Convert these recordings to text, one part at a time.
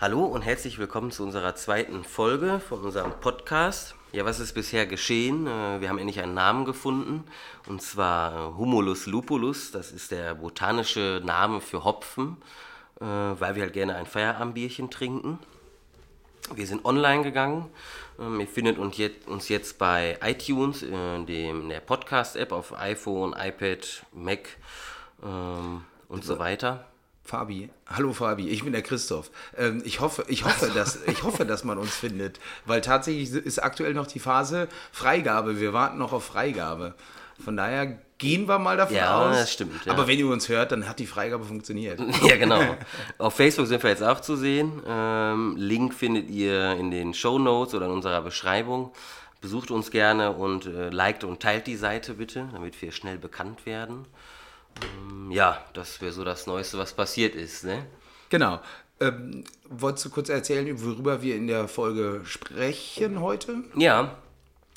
Hallo und herzlich willkommen zu unserer zweiten Folge von unserem Podcast. Ja, was ist bisher geschehen? Äh, wir haben endlich einen Namen gefunden und zwar Humulus lupulus. Das ist der botanische Name für Hopfen, äh, weil wir halt gerne ein Feierabendbierchen trinken. Wir sind online gegangen. Ähm, ihr findet uns jetzt bei iTunes, in, dem, der Podcast-App auf iPhone, iPad, Mac ähm, und so weiter. Fabi, hallo Fabi, ich bin der Christoph. Ähm, ich, hoffe, ich, hoffe, dass, ich hoffe, dass man uns findet, weil tatsächlich ist aktuell noch die Phase Freigabe. Wir warten noch auf Freigabe. Von daher gehen wir mal davon ja, aus. Ja, das stimmt. Ja. Aber wenn ihr uns hört, dann hat die Freigabe funktioniert. ja, genau. Auf Facebook sind wir jetzt auch zu sehen. Ähm, Link findet ihr in den Show Notes oder in unserer Beschreibung. Besucht uns gerne und äh, liked und teilt die Seite bitte, damit wir schnell bekannt werden. Ähm, ja, das wäre so das Neueste, was passiert ist. Ne? Genau. Ähm, wolltest du kurz erzählen, worüber wir in der Folge sprechen heute? Ja,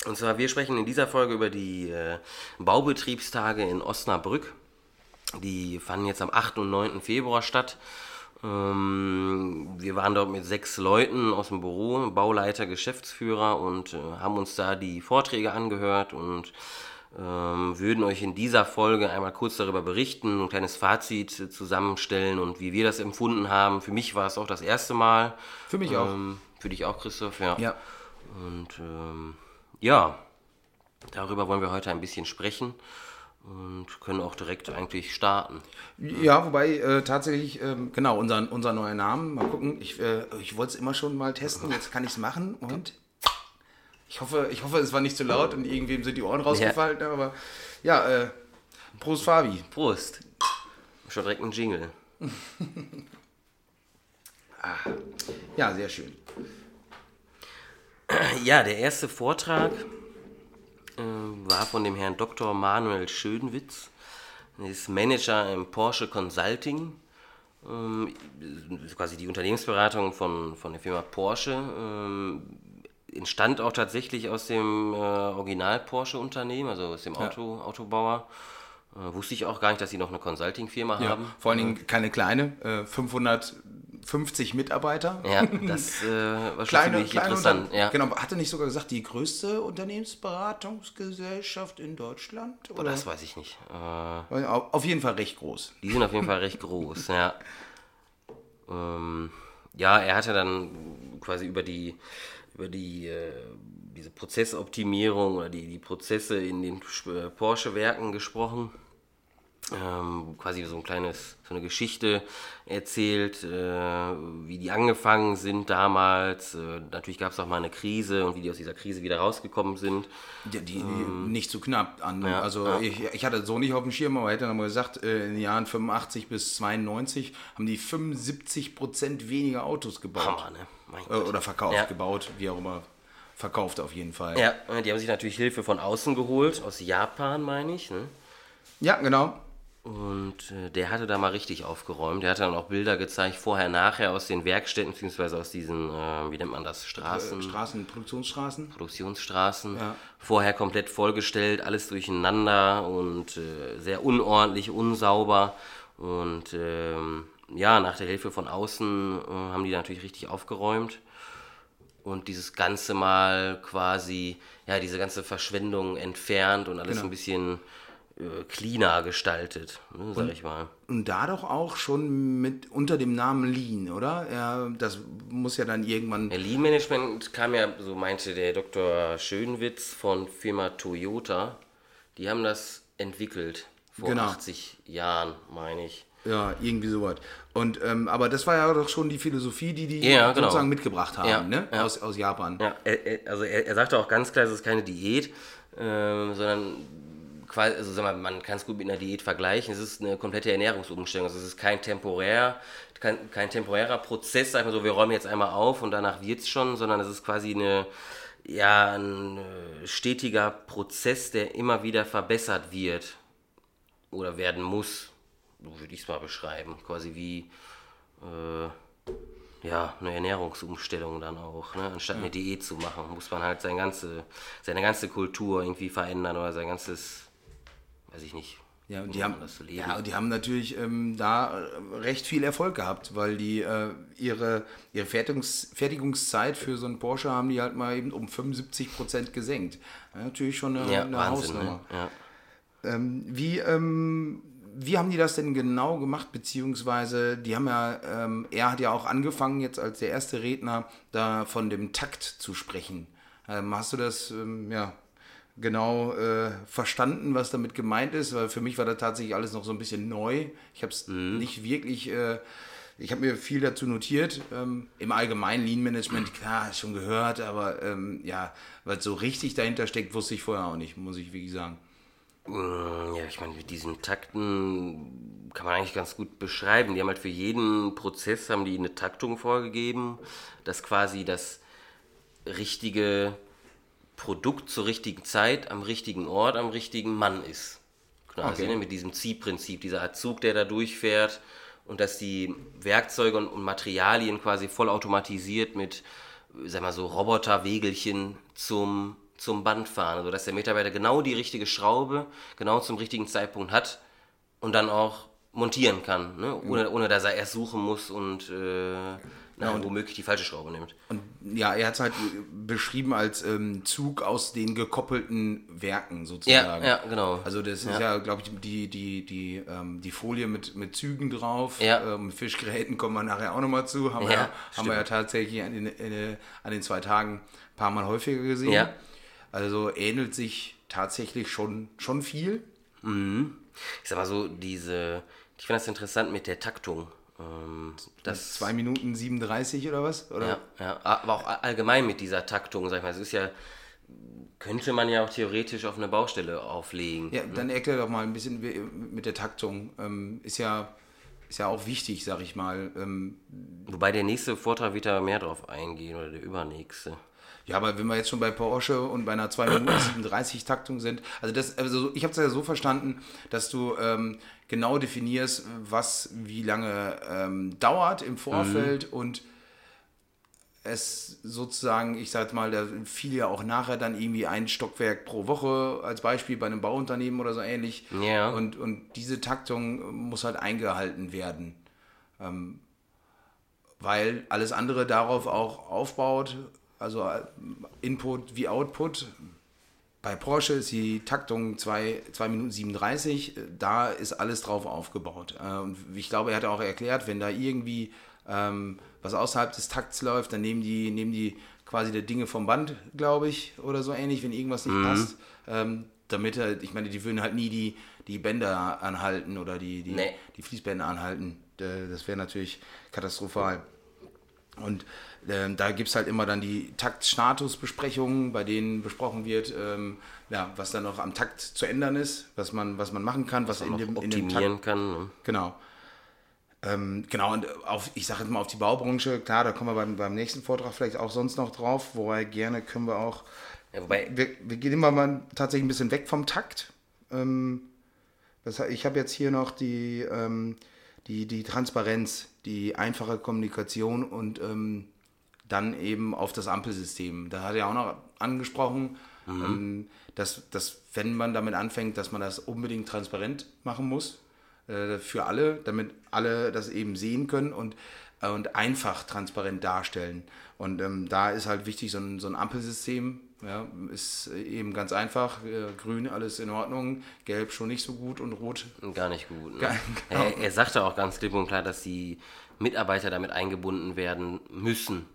und zwar wir sprechen in dieser Folge über die äh, Baubetriebstage in Osnabrück. Die fanden jetzt am 8. und 9. Februar statt. Ähm, wir waren dort mit sechs Leuten aus dem Büro, Bauleiter, Geschäftsführer und äh, haben uns da die Vorträge angehört und ähm, würden euch in dieser Folge einmal kurz darüber berichten, ein kleines Fazit zusammenstellen und wie wir das empfunden haben. Für mich war es auch das erste Mal. Für mich auch. Ähm, für dich auch, Christoph, ja. Ja. Und ähm, ja, darüber wollen wir heute ein bisschen sprechen und können auch direkt eigentlich starten. Ja, wobei äh, tatsächlich, äh, genau, unser, unser neuer Name, mal gucken, ich, äh, ich wollte es immer schon mal testen, jetzt kann ich es machen und ich hoffe, ich hoffe, es war nicht zu laut und irgendwem sind die Ohren rausgefallen, ja. aber ja, äh, Prost Fabi. Prost. Schon direkt ein Jingle. ah, ja, sehr schön. Ja, der erste Vortrag äh, war von dem Herrn Dr. Manuel Schönwitz. Er ist Manager im Porsche Consulting. Ähm, quasi die Unternehmensberatung von, von der Firma Porsche. Ähm, entstand auch tatsächlich aus dem äh, Original Porsche-Unternehmen, also aus dem Auto, ja. Autobauer. Äh, wusste ich auch gar nicht, dass sie noch eine Consulting-Firma ja, haben. Vor allen Dingen keine kleine, äh, 550 Mitarbeiter. Ja, das äh, war schon kleine, ziemlich interessant. Ja. Genau, hatte nicht sogar gesagt, die größte Unternehmensberatungsgesellschaft in Deutschland? Oder? Das weiß ich nicht. Äh, auf jeden Fall recht groß. Die sind auf jeden Fall recht groß, ja. Ähm, ja, er hatte dann quasi über die über die, äh, diese Prozessoptimierung oder die, die Prozesse in den äh, Porsche-Werken gesprochen. Ähm, quasi so ein kleines, so eine Geschichte erzählt, äh, wie die angefangen sind damals. Äh, natürlich gab es auch mal eine Krise und wie die aus dieser Krise wieder rausgekommen sind. Ja, die, ähm, nicht zu knapp an. Ja, also ja. Ich, ich hatte so nicht auf dem Schirm, aber hätte dann mal gesagt, äh, in den Jahren 85 bis 92 haben die 75 Prozent weniger Autos gebaut. Hammer, ne? Äh, oder verkauft, gebaut, wie auch immer. Verkauft auf jeden Fall. Ja, die haben sich natürlich Hilfe von außen geholt, aus Japan, meine ich. Ne? Ja, genau. Und äh, der hatte da mal richtig aufgeräumt. Der hatte dann auch Bilder gezeigt, vorher, nachher aus den Werkstätten, beziehungsweise aus diesen, äh, wie nennt man das, Straßen? Straßen, Produktionsstraßen. Produktionsstraßen. Ja. Vorher komplett vollgestellt, alles durcheinander und äh, sehr unordentlich, unsauber. Und ähm, ja, nach der Hilfe von außen äh, haben die natürlich richtig aufgeräumt und dieses Ganze mal quasi, ja, diese ganze Verschwendung entfernt und alles genau. ein bisschen äh, cleaner gestaltet, ne, sag und, ich mal. Und da doch auch schon mit unter dem Namen Lean, oder? Ja, das muss ja dann irgendwann. Ja, Lean Management kam ja, so meinte der Dr. Schönwitz von Firma Toyota. Die haben das entwickelt vor genau. 80 Jahren, meine ich. Ja, irgendwie sowas. Und, ähm, aber das war ja doch schon die Philosophie, die die ja, genau. sozusagen mitgebracht haben, ja, ne? Ja. Aus, aus Japan. Ja, er, also er, er sagte auch ganz klar, es ist keine Diät, ähm, sondern quasi, also sag mal, man kann es gut mit einer Diät vergleichen. Es ist eine komplette Ernährungsumstellung. Also es ist kein temporär, kein, kein temporärer Prozess, sag mal so, wir räumen jetzt einmal auf und danach wird es schon, sondern es ist quasi eine, ja, ein äh, stetiger Prozess, der immer wieder verbessert wird oder werden muss so würde ich es mal beschreiben, quasi wie äh, ja, eine Ernährungsumstellung dann auch. Ne? Anstatt eine Diät zu machen, muss man halt sein ganze, seine ganze Kultur irgendwie verändern oder sein ganzes, weiß ich nicht, Ja, und die, haben, ja, und die haben natürlich ähm, da äh, recht viel Erfolg gehabt, weil die äh, ihre, ihre Fertigungs Fertigungszeit für so einen Porsche haben die halt mal eben um 75 Prozent gesenkt. Ja, natürlich schon eine, ja, eine Wahnsinn, Hausnummer. Ne? Ja. Ähm, wie, ähm, wie haben die das denn genau gemacht? Beziehungsweise, die haben ja, ähm, er hat ja auch angefangen, jetzt als der erste Redner, da von dem Takt zu sprechen. Ähm, hast du das, ähm, ja, genau äh, verstanden, was damit gemeint ist, weil für mich war da tatsächlich alles noch so ein bisschen neu. Ich habe es mhm. nicht wirklich, äh, ich habe mir viel dazu notiert. Ähm, Im allgemeinen Lean Management, klar, schon gehört, aber ähm, ja, was so richtig dahinter steckt, wusste ich vorher auch nicht, muss ich wirklich sagen. Mm, ja, ich meine, mit diesen Takten kann man eigentlich ganz gut beschreiben. Die haben halt für jeden Prozess haben die eine Taktung vorgegeben, dass quasi das richtige Produkt zur richtigen Zeit, am richtigen Ort, am richtigen Mann ist. Quasi, okay. ne, mit diesem Ziehprinzip, dieser Zug, der da durchfährt und dass die Werkzeuge und, und Materialien quasi vollautomatisiert mit, sag mal so, Roboterwegelchen zum, zum Band fahren. Also dass der Mitarbeiter genau die richtige Schraube genau zum richtigen Zeitpunkt hat und dann auch montieren kann, ne? ohne, ohne dass er erst suchen muss und äh, ja, und womöglich die falsche Schraube nimmt. Und ja, er hat es halt beschrieben als ähm, Zug aus den gekoppelten Werken sozusagen. Ja, ja genau. Also das ist ja, ja glaube ich, die, die, die, ähm, die Folie mit, mit Zügen drauf. Ja. Ähm, Fischgeräten kommen wir nachher auch nochmal zu. Haben, ja, wir, haben wir ja tatsächlich an den, äh, an den zwei Tagen ein paar Mal häufiger gesehen. Ja. Also ähnelt sich tatsächlich schon, schon viel. Mhm. Ich sag mal so, diese, ich finde das interessant mit der Taktung. Ähm, das 2 Minuten 37 oder was? Oder? Ja, ja, aber auch allgemein mit dieser Taktung, sag ich mal, es ist ja, könnte man ja auch theoretisch auf eine Baustelle auflegen. Ja, ne? dann erklär doch mal ein bisschen mit der Taktung. Ähm, ist ja ist ja auch wichtig, sag ich mal. Ähm, Wobei der nächste Vortrag wird da mehr drauf eingehen oder der übernächste. Ja, aber wenn wir jetzt schon bei Porsche und bei einer 2 Minuten 37 Taktung sind, also das, also ich habe es ja so verstanden, dass du ähm, genau definierst, was wie lange ähm, dauert im Vorfeld mhm. und es sozusagen, ich sag mal, da fiel ja auch nachher dann irgendwie ein Stockwerk pro Woche als Beispiel bei einem Bauunternehmen oder so ähnlich. Ja. Und, und diese Taktung muss halt eingehalten werden. Ähm, weil alles andere darauf auch aufbaut, also äh, Input wie Output. Bei Porsche ist die Taktung 2, 2 Minuten 37, da ist alles drauf aufgebaut. Äh, und ich glaube, er hat auch erklärt, wenn da irgendwie ähm, was außerhalb des Takts läuft, dann nehmen die, nehmen die quasi die Dinge vom Band, glaube ich, oder so ähnlich, wenn irgendwas nicht mhm. passt. Ähm, damit halt, ich meine, die würden halt nie die, die Bänder anhalten oder die, die, nee. die Fließbänder anhalten. Das wäre natürlich katastrophal. Und ähm, da gibt es halt immer dann die Taktstatusbesprechungen, bei denen besprochen wird, ähm, ja, was dann noch am Takt zu ändern ist, was man, was man machen kann, was, was in, dem, in dem Takt. kann. Ne? Genau. Ähm, genau, und auf, ich sage jetzt mal auf die Baubranche, klar, da kommen wir beim, beim nächsten Vortrag vielleicht auch sonst noch drauf, wobei gerne können wir auch. Ja, wobei wir, wir gehen immer mal tatsächlich ein bisschen weg vom Takt. Ähm, das, ich habe jetzt hier noch die, ähm, die, die Transparenz, die einfache Kommunikation und ähm, dann eben auf das Ampelsystem. Da hat er auch noch angesprochen, mhm. ähm, dass, dass wenn man damit anfängt, dass man das unbedingt transparent machen muss äh, für alle, damit alle das eben sehen können und, äh, und einfach transparent darstellen. Und ähm, da ist halt wichtig, so ein, so ein Ampelsystem ja, ist eben ganz einfach. Äh, grün alles in Ordnung, gelb schon nicht so gut und rot. Gar nicht gut. Ne? Gar, genau. er, er sagte auch ganz klipp und klar, dass die Mitarbeiter damit eingebunden werden müssen.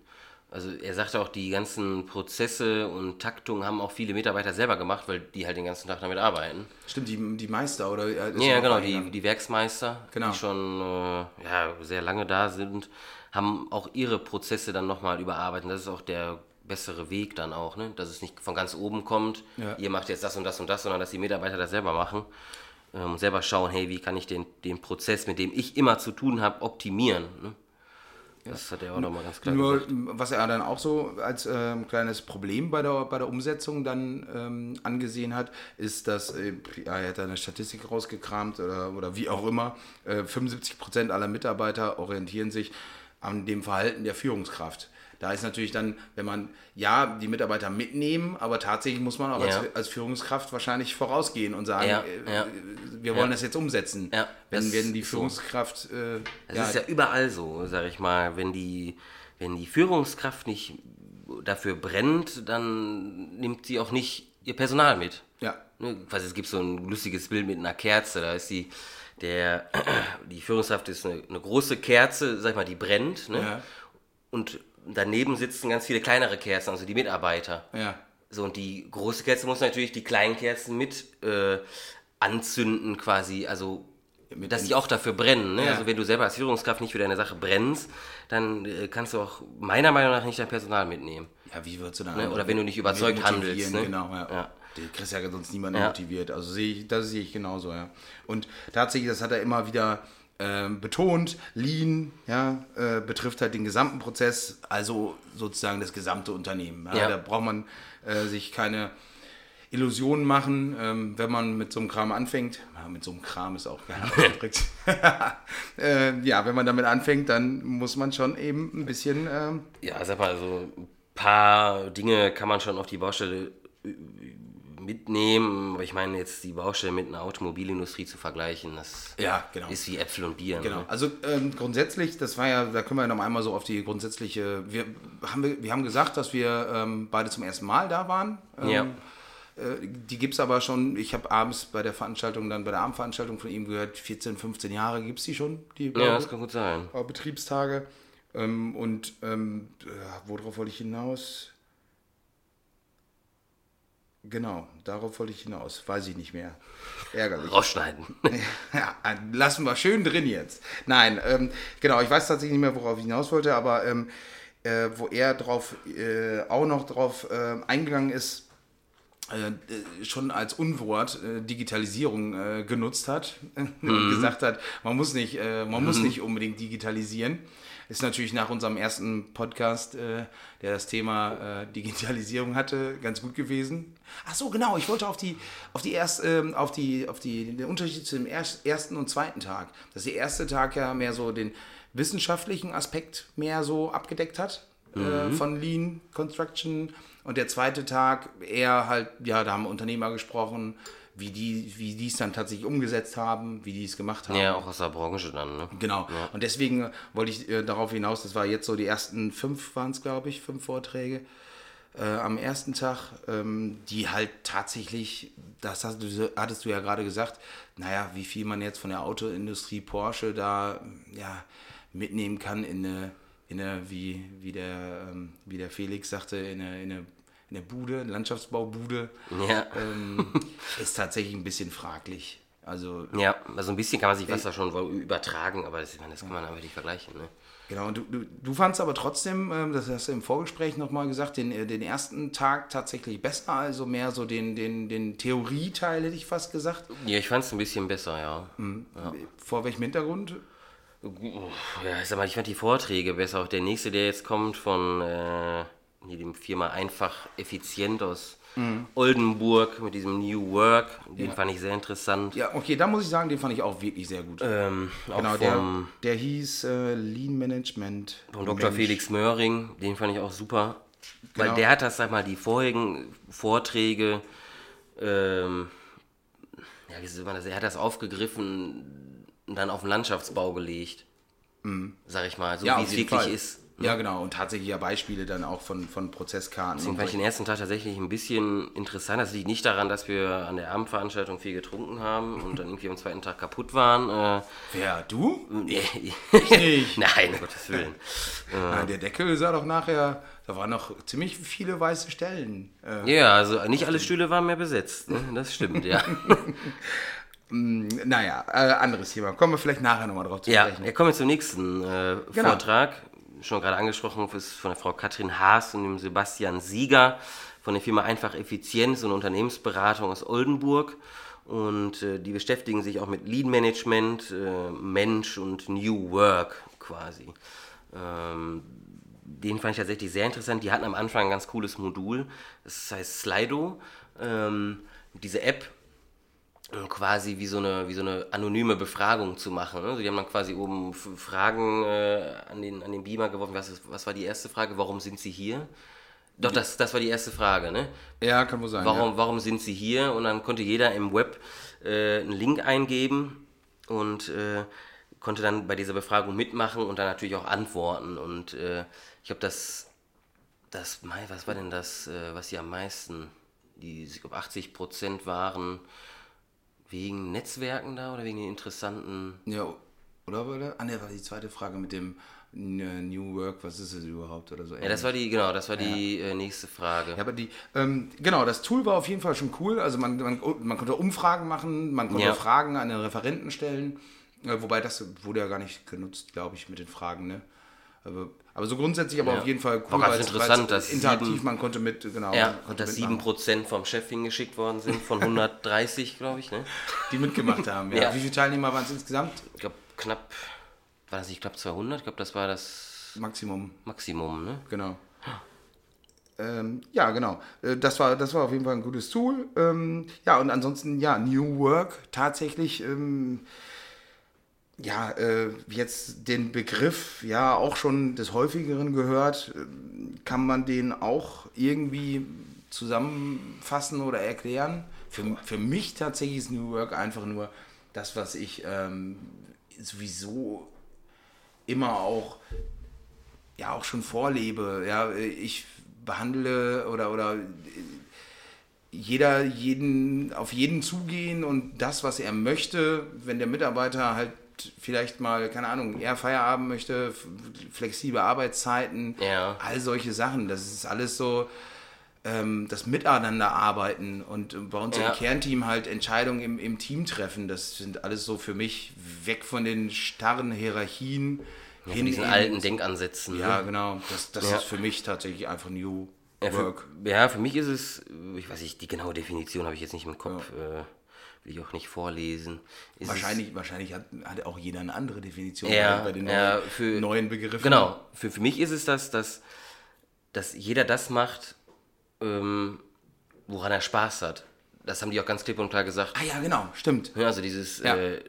Also er sagte auch, die ganzen Prozesse und Taktungen haben auch viele Mitarbeiter selber gemacht, weil die halt den ganzen Tag damit arbeiten. Stimmt, die, die Meister oder? Ja, ja genau, die, die Werksmeister, genau. die schon äh, ja, sehr lange da sind, haben auch ihre Prozesse dann nochmal überarbeitet. Das ist auch der bessere Weg dann auch, ne? dass es nicht von ganz oben kommt, ja. ihr macht jetzt das und das und das, sondern dass die Mitarbeiter das selber machen ähm, selber schauen, hey, wie kann ich den, den Prozess, mit dem ich immer zu tun habe, optimieren. Ne? Das hat er auch nochmal ganz klar Nur, gesagt. Was er dann auch so als äh, kleines Problem bei der, bei der Umsetzung dann ähm, angesehen hat, ist, dass, äh, ja, er hat da eine Statistik rausgekramt oder, oder wie auch immer, äh, 75% aller Mitarbeiter orientieren sich an dem Verhalten der Führungskraft. Da ist natürlich dann, wenn man, ja, die Mitarbeiter mitnehmen, aber tatsächlich muss man auch ja. als, als, Führungskraft wahrscheinlich vorausgehen und sagen, ja, äh, ja. wir wollen das jetzt umsetzen. Wenn, wenn die Führungskraft. Äh, das ist ja überall so, sag ich mal. Wenn die, wenn die Führungskraft nicht dafür brennt, dann nimmt sie auch nicht ihr Personal mit. Ja. Ne, quasi, es gibt so ein lustiges Bild mit einer Kerze, da ist die, der, die Führungskraft ist eine, eine große Kerze, sag ich mal, die brennt, ne? Ja. Und daneben sitzen ganz viele kleinere Kerzen, also die Mitarbeiter. Ja. So, und die große Kerze muss natürlich die kleinen Kerzen mit äh, anzünden, quasi, also mit dass die auch dafür brennen. Ne? Ja. Also wenn du selber als Führungskraft nicht für deine Sache brennst, dann äh, kannst du auch meiner Meinung nach nicht dein Personal mitnehmen. Ja, wie würdest du dann? Ne? Oder wenn du nicht überzeugt handelst. Ne? Genau, ja. ja. Du kriegst ja sonst niemanden ja. motiviert. Also sehe ich, das sehe ich genauso, ja. Und tatsächlich, das hat er immer wieder äh, betont, Lean ja, äh, betrifft halt den gesamten Prozess, also sozusagen das gesamte Unternehmen. Ja? Ja. Da braucht man äh, sich keine Illusionen machen, ähm, wenn man mit so einem Kram anfängt. Ja, mit so einem Kram ist auch ausgedrückt. äh, ja, wenn man damit anfängt, dann muss man schon eben ein bisschen. Ähm, ja, sag mal, so ein paar Dinge kann man schon auf die Baustelle mitnehmen. Aber ich meine, jetzt die Baustelle mit einer Automobilindustrie zu vergleichen, das ja, genau. ist wie Äpfel und Bier. Genau. Ne? Also ähm, grundsätzlich, das war ja, da können wir ja noch einmal so auf die grundsätzliche. Wir haben, wir haben gesagt, dass wir ähm, beide zum ersten Mal da waren. Ähm, ja. Äh, die gibt es aber schon, ich habe abends bei der Veranstaltung, dann bei der Abendveranstaltung von ihm gehört, 14, 15 Jahre gibt es die schon, die ja, das kann gut sein. Betriebstage. Ähm, und ähm, worauf wollte ich hinaus? Genau, darauf wollte ich hinaus. Weiß ich nicht mehr. Ärgerlich. Rausschneiden. ja, lassen wir schön drin jetzt. Nein, ähm, genau, ich weiß tatsächlich nicht mehr, worauf ich hinaus wollte, aber ähm, äh, wo er drauf, äh, auch noch drauf äh, eingegangen ist, äh, schon als Unwort äh, Digitalisierung äh, genutzt hat und mhm. gesagt hat, man muss nicht, man mhm. muss nicht unbedingt digitalisieren. Ist natürlich nach unserem ersten Podcast, äh, der das Thema äh, Digitalisierung hatte, ganz gut gewesen. Ach so, genau. Ich wollte auf die, auf die erst, ähm, auf die, auf die, den Unterschied zwischen dem ersten und zweiten Tag. Dass der erste Tag ja mehr so den wissenschaftlichen Aspekt mehr so abgedeckt hat äh, mhm. von Lean Construction und der zweite Tag eher halt, ja, da haben Unternehmer gesprochen, wie die, wie die es dann tatsächlich umgesetzt haben, wie die es gemacht haben. Ja, auch aus der Branche dann, ne? Genau. Ja. Und deswegen wollte ich äh, darauf hinaus, das war jetzt so die ersten fünf, waren es, glaube ich, fünf Vorträge äh, am ersten Tag, ähm, die halt tatsächlich, das hast du, hattest du ja gerade gesagt, naja, wie viel man jetzt von der Autoindustrie Porsche da ja, mitnehmen kann in eine, in eine wie, wie, der, ähm, wie der Felix sagte, in eine, in eine in der Bude, Landschaftsbaubude, ja. ähm, ist tatsächlich ein bisschen fraglich. Also, ja, also ein bisschen kann man sich was da schon übertragen, aber das, das kann man einfach nicht vergleichen. Ne? Genau, und du, du, du fandst aber trotzdem, ähm, das hast du im Vorgespräch nochmal gesagt, den, äh, den ersten Tag tatsächlich besser, also mehr so den, den, den Theorieteil, hätte ich fast gesagt. Ja, ich fand es ein bisschen besser, ja. Mhm. ja. Vor welchem Hintergrund? Ja, ich sag mal, ich fand die Vorträge besser. Auch der nächste, der jetzt kommt von. Äh hier dem Firma einfach effizient aus mhm. Oldenburg mit diesem New Work. Den ja. fand ich sehr interessant. Ja, okay, da muss ich sagen, den fand ich auch wirklich sehr gut. Ähm, genau, der, der hieß äh, Lean Management. Von Dr. Mensch. Felix Möhring, den fand ich auch super. Genau. Weil der hat das, sag mal, die vorigen Vorträge, ähm, ja, wie soll man das, er hat das aufgegriffen und dann auf den Landschaftsbau gelegt. Mhm. Sag ich mal, so ja, wie es wirklich Fall. ist. Ja, genau. Und tatsächlich ja Beispiele dann auch von, von Prozesskarten. Deswegen fand ich den ersten Tag tatsächlich ein bisschen interessant. Das liegt nicht daran, dass wir an der Abendveranstaltung viel getrunken haben und dann irgendwie am zweiten Tag kaputt waren. Äh, Wer, du? ich nicht. Nein, um Gottes Willen. Nein, der Deckel sah doch nachher, da waren noch ziemlich viele weiße Stellen. Äh, ja, also nicht alle Stühle waren mehr besetzt. Ne? Das stimmt, ja. Mm, naja, äh, anderes Thema. Kommen wir vielleicht nachher nochmal drauf zu sprechen. Ja, kommen wir zum nächsten äh, genau. Vortrag schon gerade angesprochen, ist von der Frau Katrin Haas und dem Sebastian Sieger von der Firma Einfach Effizienz und Unternehmensberatung aus Oldenburg. Und äh, die beschäftigen sich auch mit Lead Management, äh, Mensch und New Work quasi. Ähm, den fand ich tatsächlich sehr interessant. Die hatten am Anfang ein ganz cooles Modul, das heißt Slido. Ähm, diese App quasi wie so eine, wie so eine anonyme Befragung zu machen. Also die haben dann quasi oben Fragen äh, an, den, an den Beamer geworfen. Was, ist, was war die erste Frage? Warum sind sie hier? Doch, das, das war die erste Frage, ne? Ja, kann wohl sein. Warum, ja. warum sind sie hier? Und dann konnte jeder im Web äh, einen Link eingeben und äh, konnte dann bei dieser Befragung mitmachen und dann natürlich auch antworten. Und äh, ich glaube, das, das, was war denn das, äh, was sie am meisten, die, ich glaube, 80 Prozent waren wegen Netzwerken da oder wegen den interessanten. Ja, oder? oder? Ah, ne, war die zweite Frage mit dem New Work, was ist es überhaupt oder so. Ja, das war die, genau, das war die äh, nächste Frage. Ja, aber die, ähm, genau, das Tool war auf jeden Fall schon cool. Also man, man, man konnte Umfragen machen, man konnte ja. Fragen an den Referenten stellen. Äh, wobei das wurde ja gar nicht genutzt, glaube ich, mit den Fragen, ne? Aber, aber so grundsätzlich aber ja. auf jeden Fall cool, weil interessant, dass interaktiv, sieben, man konnte mit, genau. Ja, und dass sieben Prozent vom Chef hingeschickt worden sind, von 130, glaube ich, ne? Die mitgemacht haben, ja. ja. Wie viele Teilnehmer waren es insgesamt? Ich glaube, knapp, war das nicht knapp 200? Ich glaube, das war das Maximum. Maximum, ne? Genau. Ähm, ja, genau. Äh, das war, das war auf jeden Fall ein gutes Tool. Ähm, ja, und ansonsten, ja, New Work tatsächlich. Ähm, ja, äh, jetzt den Begriff ja auch schon des häufigeren gehört, kann man den auch irgendwie zusammenfassen oder erklären? Für, für mich tatsächlich ist New Work einfach nur das, was ich ähm, sowieso immer auch ja auch schon vorlebe. Ja, ich behandle oder oder jeder jeden auf jeden zugehen und das, was er möchte, wenn der Mitarbeiter halt vielleicht mal, keine Ahnung, eher Feierabend möchte, flexible Arbeitszeiten, ja. all solche Sachen. Das ist alles so ähm, das Miteinander arbeiten und bei uns ja. im Kernteam halt Entscheidungen im, im Team treffen. Das sind alles so für mich weg von den starren Hierarchien. Ja, hin diesen alten Denkansätzen. Ja, ne? genau. Das, das ja. ist für mich tatsächlich einfach New Work. Für, ja, für mich ist es, ich weiß nicht, die genaue Definition habe ich jetzt nicht im Kopf. Äh, will ich auch nicht vorlesen. Ist wahrscheinlich wahrscheinlich hat, hat auch jeder eine andere Definition ja, bei den ja, neuen, für, neuen Begriffen. Genau, für, für mich ist es das, dass, dass jeder das macht, ähm, woran er Spaß hat. Das haben die auch ganz klipp und klar gesagt. Ah ja, genau, stimmt. Also dieses ja. äh,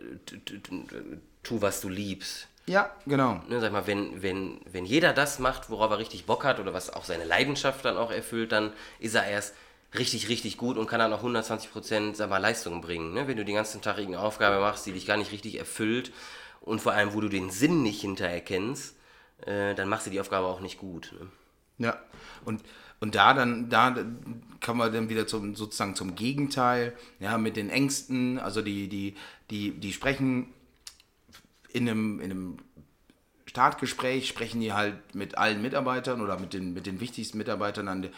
tu, was du liebst. Ja, genau. Ne, sag mal, wenn, wenn, wenn jeder das macht, worauf er richtig Bock hat oder was auch seine Leidenschaft dann auch erfüllt, dann ist er erst richtig, richtig gut und kann dann auch 120 Prozent Leistung bringen. Ne? Wenn du den ganzen Tag irgendeine Aufgabe machst, die dich gar nicht richtig erfüllt und vor allem, wo du den Sinn nicht hintererkennst, äh, dann machst du die Aufgabe auch nicht gut. Ne? Ja, und, und da dann, da kann man dann wieder zum, sozusagen zum Gegenteil, ja, mit den Ängsten, also die, die, die, die sprechen in einem, in einem Startgespräch, sprechen die halt mit allen Mitarbeitern oder mit den, mit den wichtigsten Mitarbeitern an der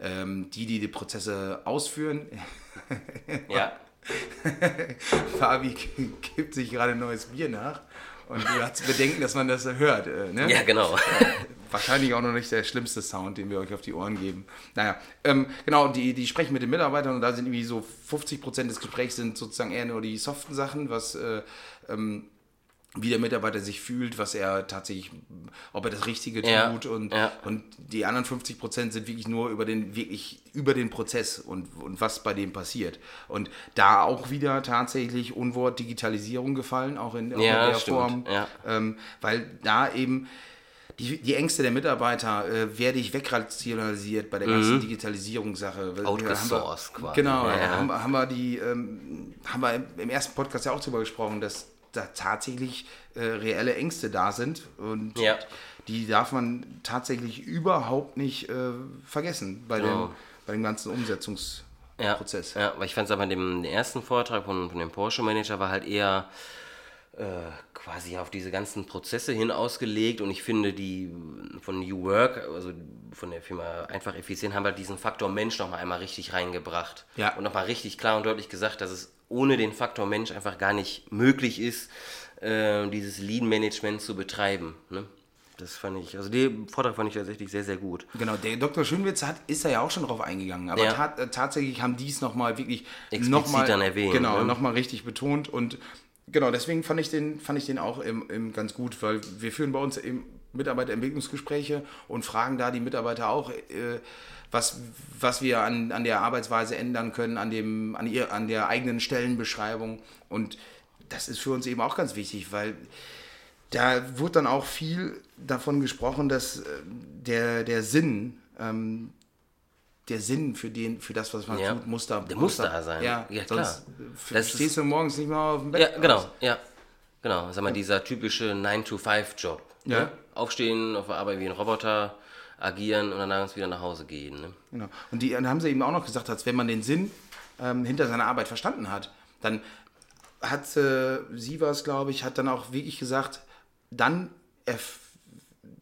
ähm, die, die die Prozesse ausführen. Ja. Fabi gibt sich gerade ein neues Bier nach und du hast Bedenken, dass man das hört. Äh, ne? Ja, genau. Wahrscheinlich auch noch nicht der schlimmste Sound, den wir euch auf die Ohren geben. Naja, ähm, genau, die, die sprechen mit den Mitarbeitern und da sind irgendwie so 50 Prozent des Gesprächs sind sozusagen eher nur die soften Sachen, was äh, ähm, wie der Mitarbeiter sich fühlt, was er tatsächlich, ob er das Richtige tut ja, und, ja. und die anderen 50 Prozent sind wirklich nur über den, wirklich über den Prozess und, und was bei dem passiert. Und da auch wieder tatsächlich Unwort Digitalisierung gefallen, auch in, auch ja, in der stimmt. Form, ähm, weil da eben die, die Ängste der Mitarbeiter, äh, werde ich wegrationalisiert bei der ganzen mhm. Digitalisierungssache. Outgesourced quasi. Genau, haben, haben, wir die, ähm, haben wir im ersten Podcast ja auch darüber gesprochen, dass da tatsächlich äh, reelle Ängste da sind und ja. die darf man tatsächlich überhaupt nicht äh, vergessen bei, den, bei dem ganzen Umsetzungsprozess. Ja, ja weil ich fand es aber in dem ersten Vortrag von, von dem Porsche Manager war halt eher äh, quasi auf diese ganzen Prozesse hin ausgelegt und ich finde die von New Work, also von der Firma einfach effizient, haben halt diesen Faktor Mensch nochmal einmal richtig reingebracht ja. und nochmal richtig klar und deutlich gesagt, dass es ohne den Faktor Mensch einfach gar nicht möglich ist, äh, dieses Lean-Management zu betreiben. Ne? Das fand ich, also den Vortrag fand ich tatsächlich sehr, sehr gut. Genau, der Dr. Schönwitz hat, ist da ja auch schon drauf eingegangen, aber ja. tat, äh, tatsächlich haben die es nochmal wirklich nochmal erwähnt. Genau, ne? nochmal richtig betont und genau, deswegen fand ich den, fand ich den auch im, im ganz gut, weil wir führen bei uns im Mitarbeiterentwicklungsgespräche und fragen da die Mitarbeiter auch, äh, was, was wir an, an der Arbeitsweise ändern können, an, dem, an, ihr, an der eigenen Stellenbeschreibung. Und das ist für uns eben auch ganz wichtig, weil da wurde dann auch viel davon gesprochen, dass äh, der, der Sinn, ähm, der Sinn für, den, für das, was man ja. tut, muss da, der muss da sein. Ja, ja klar. Sonst das stehst du morgens nicht mal auf dem Bett. Ja, genau, aus. ja. Genau, sag mal, dieser typische 9-to-5-Job. Ja. Ne? Aufstehen, auf der Arbeit wie ein Roboter, agieren und dann abends wieder nach Hause gehen. Ne? Genau. Und die dann haben sie eben auch noch gesagt, als wenn man den Sinn ähm, hinter seiner Arbeit verstanden hat, dann hat äh, sie was, glaube ich, hat dann auch wirklich gesagt, dann,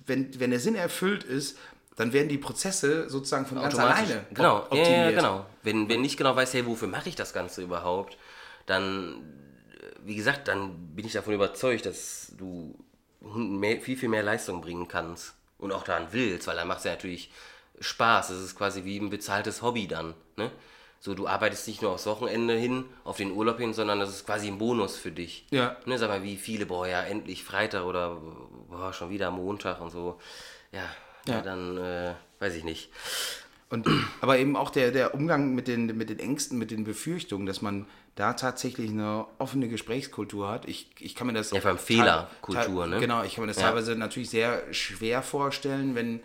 wenn, wenn der Sinn erfüllt ist, dann werden die Prozesse sozusagen von ganz alleine genau. optimiert. Ja, ja, genau. Wenn, wenn nicht genau weiß, hey, wofür mache ich das Ganze überhaupt, dann, äh, wie gesagt, dann bin ich davon überzeugt, dass du viel, viel mehr Leistung bringen kannst und auch daran willst, weil dann macht es ja natürlich Spaß. Es ist quasi wie ein bezahltes Hobby dann. Ne? So, du arbeitest nicht nur aufs Wochenende hin, auf den Urlaub hin, sondern das ist quasi ein Bonus für dich. Ja. Ne, sag mal, wie viele, boah, ja, endlich Freitag oder boah, schon wieder Montag und so. Ja, ja. dann äh, weiß ich nicht. Und, aber eben auch der, der Umgang mit den, mit den Ängsten, mit den Befürchtungen, dass man da tatsächlich eine offene Gesprächskultur hat. Ich, ich kann mir das. Ja, vor allem Fehlerkultur, ne? Genau, ich kann mir das ja. teilweise natürlich sehr schwer vorstellen, wenn,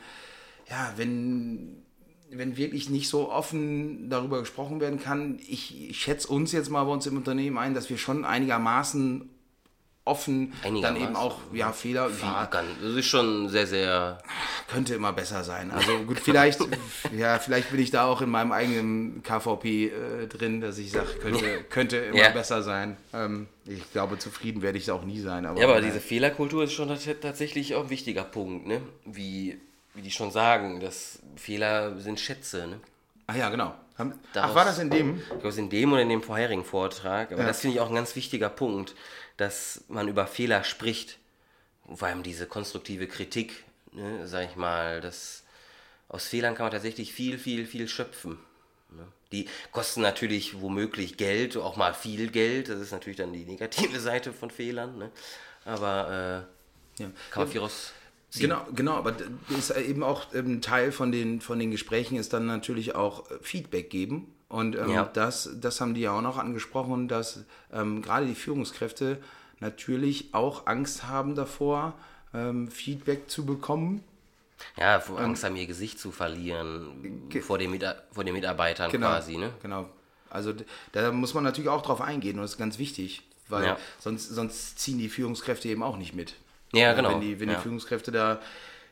ja, wenn wenn wirklich nicht so offen darüber gesprochen werden kann. Ich, ich schätze uns jetzt mal bei uns im Unternehmen ein, dass wir schon einigermaßen offen dann eben auch ja, Fehler. Fahrern. Das ist schon sehr, sehr. Könnte immer besser sein. Also gut, vielleicht, ja, vielleicht bin ich da auch in meinem eigenen KVP äh, drin, dass ich sage, könnte, könnte immer ja. besser sein. Ähm, ich glaube, zufrieden werde ich auch nie sein. Aber ja, aber diese Fehlerkultur ist schon tatsächlich auch ein wichtiger Punkt, ne? Wie wie die schon sagen, dass Fehler sind Schätze. Ne? Ach ja, genau. Daraus, Ach, war das in dem? Ich glaube, in dem oder in dem vorherigen Vortrag. Aber ja. das finde ich auch ein ganz wichtiger Punkt, dass man über Fehler spricht. Vor allem diese konstruktive Kritik, ne, sag ich mal, dass aus Fehlern kann man tatsächlich viel, viel, viel schöpfen. Ne? Die kosten natürlich womöglich Geld, auch mal viel Geld. Das ist natürlich dann die negative Seite von Fehlern. Ne? Aber äh, ja. kann man viel raus Genau, genau, aber ist eben auch ein ähm, Teil von den, von den Gesprächen ist dann natürlich auch äh, Feedback geben. Und ähm, ja. das, das haben die ja auch noch angesprochen, dass ähm, gerade die Führungskräfte natürlich auch Angst haben davor, ähm, Feedback zu bekommen. Ja, Angst haben, ihr Gesicht zu verlieren vor den, vor den Mitarbeitern genau, quasi. Ne? Genau. Also da muss man natürlich auch drauf eingehen und das ist ganz wichtig, weil ja. sonst, sonst ziehen die Führungskräfte eben auch nicht mit. Ja, genau. Wenn die, wenn ja. die Führungskräfte da,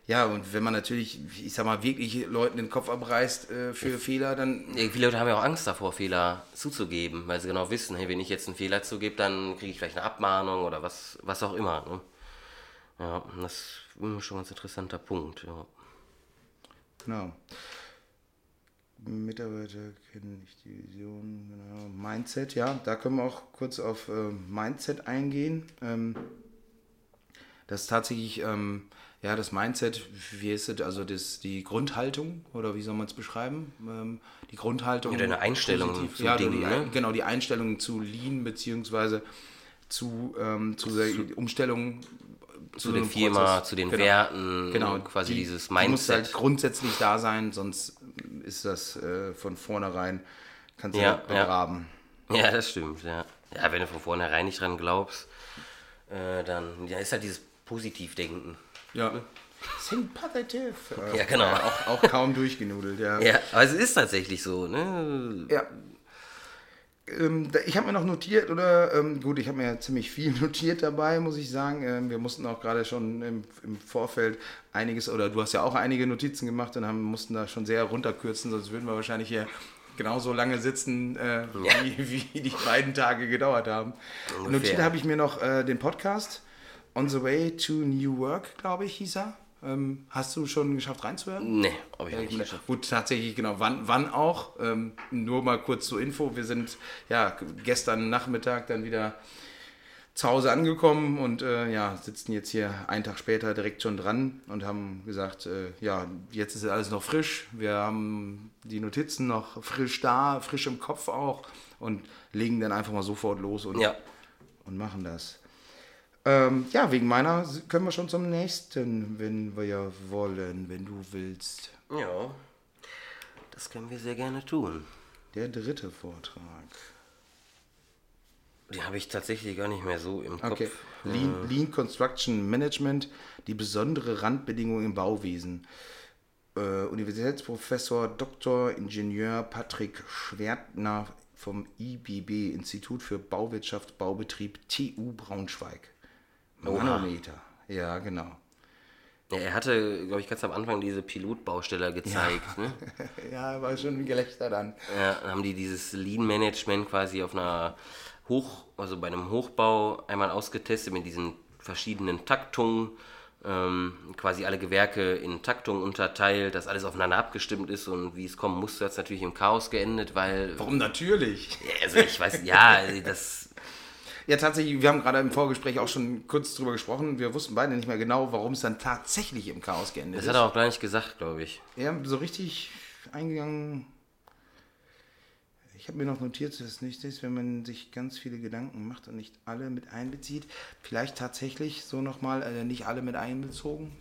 ja, und wenn man natürlich, ich sag mal, wirklich Leuten den Kopf abreißt äh, für ja. Fehler, dann. Viele Leute haben ja auch Angst davor, Fehler zuzugeben, weil sie genau wissen, hey, wenn ich jetzt einen Fehler zugebe, dann kriege ich vielleicht eine Abmahnung oder was, was auch immer. Ne? Ja, das ist schon ein ganz interessanter Punkt, ja. Genau. Mitarbeiter kennen nicht die Vision, genau. Mindset, ja, da können wir auch kurz auf äh, Mindset eingehen. Ähm, das ist tatsächlich, ähm, ja, das Mindset, wie ist es, also das, die Grundhaltung, oder wie soll man es beschreiben? Ähm, die Grundhaltung. Ja, deine Einstellung positiv, zu ja, Dingen, die, ne? Genau, die Einstellung zu Lean, beziehungsweise zu, ähm, zu der Umstellung zu, zu der Firma, Prozess. zu den genau. Werten, genau. quasi die, dieses Mindset. muss halt grundsätzlich da sein, sonst ist das äh, von vornherein, kannst du ja, begraben. Ja. ja, das stimmt, ja. Ja, wenn du von vornherein nicht dran glaubst, äh, dann ja, ist halt dieses Positivdenken. Ja. Think positive. Ja, genau. auch, auch kaum durchgenudelt, ja. Ja, aber es ist tatsächlich so, ne? Ja. Ähm, ich habe mir noch notiert, oder ähm, gut, ich habe mir ja ziemlich viel notiert dabei, muss ich sagen. Ähm, wir mussten auch gerade schon im, im, Vorfeld einiges, oder du hast ja auch einige Notizen gemacht und haben, mussten da schon sehr runterkürzen, sonst würden wir wahrscheinlich hier genauso lange sitzen, äh, ja. wie, wie, die beiden Tage gedauert haben. Ungefähr. Notiert habe ich mir noch äh, den Podcast On the Way to New Work, glaube ich, hieß er. Ähm, hast du schon geschafft reinzuhören? Nee, habe ich nicht geschafft. Gut, tatsächlich, genau. Wann, wann auch? Ähm, nur mal kurz zur Info. Wir sind ja gestern Nachmittag dann wieder zu Hause angekommen und äh, ja, sitzen jetzt hier einen Tag später direkt schon dran und haben gesagt, äh, ja, jetzt ist alles noch frisch. Wir haben die Notizen noch frisch da, frisch im Kopf auch und legen dann einfach mal sofort los und, ja. und machen das. Ähm, ja, wegen meiner können wir schon zum nächsten, wenn wir wollen, wenn du willst. Ja, das können wir sehr gerne tun. Der dritte Vortrag. Den habe ich tatsächlich gar nicht mehr so im Kopf. Okay. Lean, Lean Construction Management, die besondere Randbedingungen im Bauwesen. Äh, Universitätsprofessor Dr. Ingenieur Patrick Schwertner vom IBB, Institut für Bauwirtschaft, Baubetrieb TU Braunschweig. Manometer. Ja, genau. Ja, er hatte, glaube ich, ganz am Anfang diese Pilotbaustelle gezeigt. Ja, ne? ja war schon ein Gelächter dann. Ja, dann haben die dieses Lean-Management quasi auf einer Hoch, also bei einem Hochbau einmal ausgetestet mit diesen verschiedenen Taktungen, ähm, quasi alle Gewerke in Taktungen unterteilt, dass alles aufeinander abgestimmt ist und wie es kommen musste, hat es natürlich im Chaos geendet, weil. Warum natürlich? Also ich weiß, ja, das. Ja, tatsächlich, wir haben gerade im Vorgespräch auch schon kurz drüber gesprochen. Wir wussten beide nicht mehr genau, warum es dann tatsächlich im Chaos geendet das ist. Das hat er auch gar nicht gesagt, glaube ich. Ja, so richtig eingegangen ich habe mir noch notiert, dass es nicht ist, wenn man sich ganz viele Gedanken macht und nicht alle mit einbezieht. Vielleicht tatsächlich so nochmal äh, nicht alle mit einbezogen.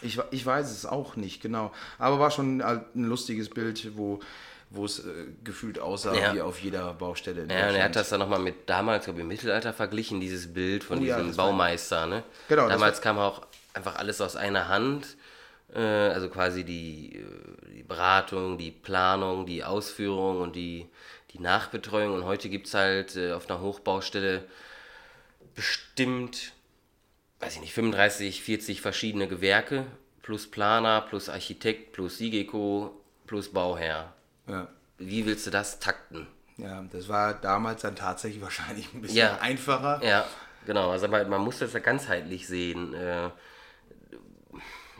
Ich, ich weiß es auch nicht, genau. Aber war schon ein lustiges Bild, wo wo es äh, gefühlt aussah ja. wie auf jeder Baustelle. ja, und er hat das dann nochmal mit damals, glaube ich, im Mittelalter verglichen, dieses Bild von oh, diesem ja, Baumeister. Ne? Genau, damals kam auch einfach alles aus einer Hand äh, also quasi die, äh, die Beratung, die Planung, die Ausführung und die, die Nachbetreuung. Und heute gibt es halt äh, auf einer Hochbaustelle bestimmt, weiß ich nicht, 35, 40 verschiedene Gewerke plus Planer, plus Architekt, plus Sigeco, plus Bauherr. Ja. Wie willst du das takten? Ja, das war damals dann tatsächlich wahrscheinlich ein bisschen ja. einfacher. Ja, genau. Also man muss das ja ganzheitlich sehen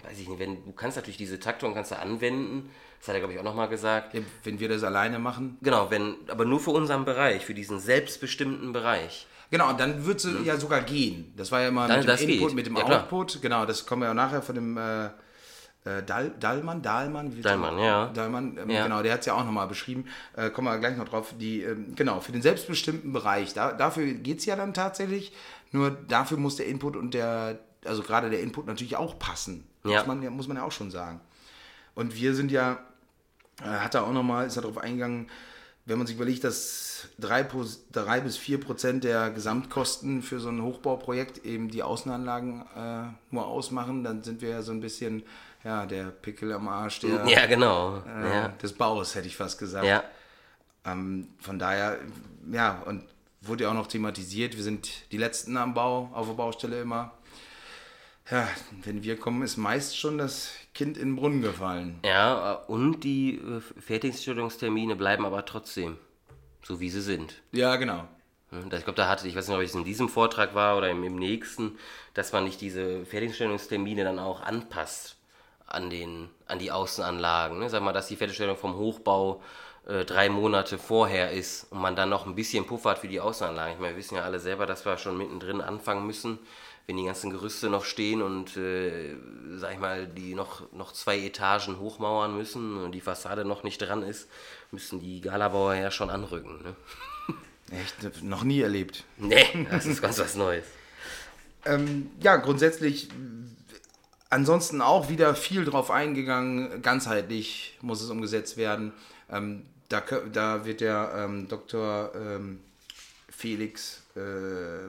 weiß ich nicht, wenn, du kannst natürlich diese Taktung kannst du anwenden, das hat er glaube ich auch nochmal gesagt. wenn wir das alleine machen? Genau, wenn, aber nur für unseren Bereich, für diesen selbstbestimmten Bereich. Genau, und dann würde es mhm. ja sogar gehen. Das war ja immer dann, mit dem Input, geht. mit dem ja, Output. Genau, das kommen wir ja nachher von dem äh, äh Dal, Dallmann, Dahlmann, Dahlmann, ja. Dahlmann, ähm, ja. genau, der hat es ja auch nochmal beschrieben. Äh, kommen wir gleich noch drauf. Die, ähm, genau, für den selbstbestimmten Bereich. Da, dafür geht es ja dann tatsächlich. Nur dafür muss der Input und der, also gerade der Input natürlich auch passen. Ja. Muss, man, muss man ja auch schon sagen. Und wir sind ja, äh, hat er auch nochmal, ist er darauf eingegangen, wenn man sich überlegt, dass drei, drei bis vier Prozent der Gesamtkosten für so ein Hochbauprojekt eben die Außenanlagen äh, nur ausmachen, dann sind wir ja so ein bisschen ja, der Pickel am Arsch der, ja, genau. Äh, ja. des Baus, hätte ich fast gesagt. Ja. Ähm, von daher, ja, und wurde ja auch noch thematisiert, wir sind die Letzten am Bau, auf der Baustelle immer. Ja, wenn wir kommen, ist meist schon das Kind in den Brunnen gefallen. Ja, und die äh, Fertigstellungstermine bleiben aber trotzdem so, wie sie sind. Ja, genau. Ich glaube, da hatte, ich weiß nicht, ob es in diesem Vortrag war oder im, im nächsten, dass man nicht diese Fertigstellungstermine dann auch anpasst an, den, an die Außenanlagen. Ne? Sag mal, dass die Fertigstellung vom Hochbau äh, drei Monate vorher ist und man dann noch ein bisschen Puffer hat für die Außenanlagen. Ich meine, wir wissen ja alle selber, dass wir schon mittendrin anfangen müssen wenn die ganzen Gerüste noch stehen und, äh, sag ich mal, die noch, noch zwei Etagen hochmauern müssen und die Fassade noch nicht dran ist, müssen die Galabauer ja schon anrücken. Ne? Echt? Noch nie erlebt. Nee, das ist ganz was Neues. ähm, ja, grundsätzlich ansonsten auch wieder viel drauf eingegangen. Ganzheitlich muss es umgesetzt werden. Ähm, da, da wird der ähm, Dr. Ähm, Felix äh,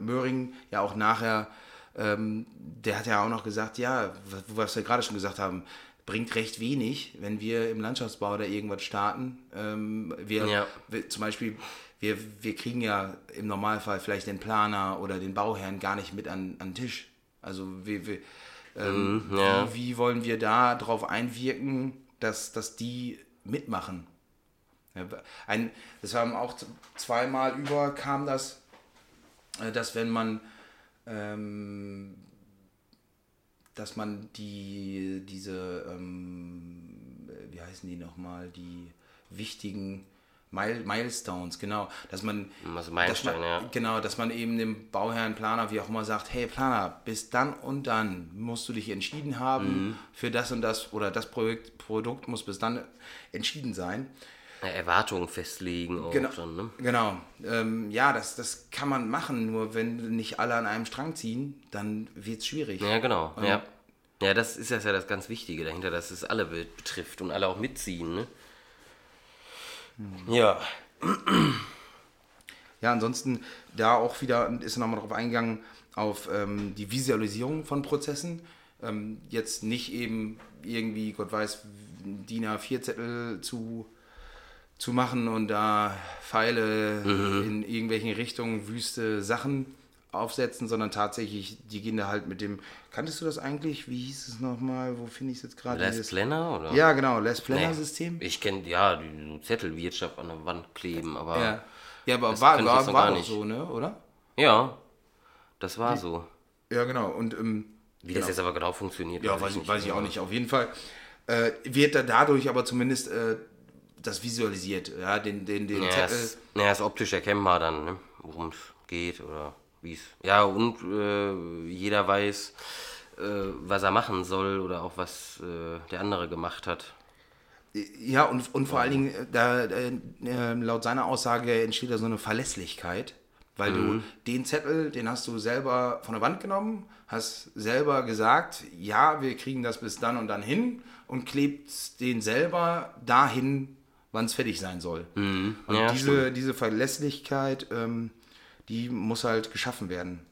Möhring ja auch nachher, ähm, der hat ja auch noch gesagt, ja, was wir gerade schon gesagt haben, bringt recht wenig, wenn wir im Landschaftsbau da irgendwas starten. Ähm, wir, ja. wir, zum Beispiel, wir, wir kriegen ja im Normalfall vielleicht den Planer oder den Bauherrn gar nicht mit an, an den Tisch. Also wir, wir, ähm, mm, ja. wie, wie, wollen wir da darauf einwirken, dass, dass die mitmachen? Ein, das haben auch zweimal über kam das, äh, dass wenn man ähm, dass man die diese ähm, wie heißen die nochmal die wichtigen Milestones, genau, dass man, also dass man ja. genau, dass man eben dem Bauherrn, Planer, wie auch immer sagt, hey Planer, bis dann und dann musst du dich entschieden haben mhm. für das und das oder das Projekt, Produkt muss bis dann entschieden sein Erwartungen festlegen. Genau. Dann, ne? genau. Ähm, ja, das, das kann man machen, nur wenn nicht alle an einem Strang ziehen, dann wird es schwierig. Ja, genau. Und ja. ja, das ist ja das ganz Wichtige dahinter, dass es alle betrifft und alle auch mitziehen. Ne? Ja. Ja, ansonsten da auch wieder ist nochmal drauf eingegangen auf ähm, die Visualisierung von Prozessen. Ähm, jetzt nicht eben irgendwie, Gott weiß, DIN A4-Zettel zu zu machen und da Pfeile mhm. in irgendwelchen Richtungen, wüste Sachen aufsetzen, sondern tatsächlich, die gehen da halt mit dem, kanntest du das eigentlich? Wie hieß es nochmal? Wo finde ich es jetzt gerade? Les Planner, oder? Ja, genau, Les Planner System. Ich kenne, ja, die Zettelwirtschaft an der Wand kleben, aber... Ja, ja aber war, war, war doch so, ne, oder? Ja, das war so. Ja, genau, und... Ähm, Wie genau. das jetzt aber genau funktioniert. Ja, weiß, ich, weiß ich auch nicht. Auf jeden Fall äh, wird da dadurch aber zumindest... Äh, das visualisiert, ja, den, den, den ja, Zettel. Ist, ja, ist optisch erkennbar dann, ne? worum es geht oder wie es. Ja, und äh, jeder weiß, äh, was er machen soll oder auch was äh, der andere gemacht hat. Ja, und, und vor allen Dingen, äh, da, äh, laut seiner Aussage entsteht da so eine Verlässlichkeit, weil mhm. du den Zettel, den hast du selber von der Wand genommen, hast selber gesagt, ja, wir kriegen das bis dann und dann hin und klebt den selber dahin, wann es fertig sein soll. Mhm. Und ja, diese, diese Verlässlichkeit, ähm, die muss halt geschaffen werden.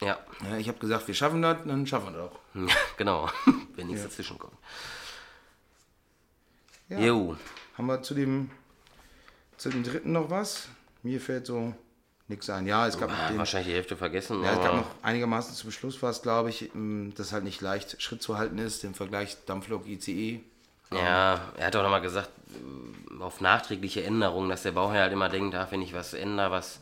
Ja. ja ich habe gesagt, wir schaffen das, dann schaffen wir das auch. Ja, genau, wenn nichts ja. dazwischen kommt. Ja. Jo. Haben wir zu dem, zu dem dritten noch was? Mir fällt so nichts ein. Ja, es gab ja, den, wahrscheinlich die Hälfte vergessen. Ja, es gab noch einigermaßen zum Schluss was, glaube ich, ähm, dass halt nicht leicht Schritt zu halten ist, im Vergleich Dampflok ICE. Ja, er hat auch nochmal gesagt, auf nachträgliche Änderungen, dass der Bauherr halt immer denkt, ach, wenn ich was ändere, was,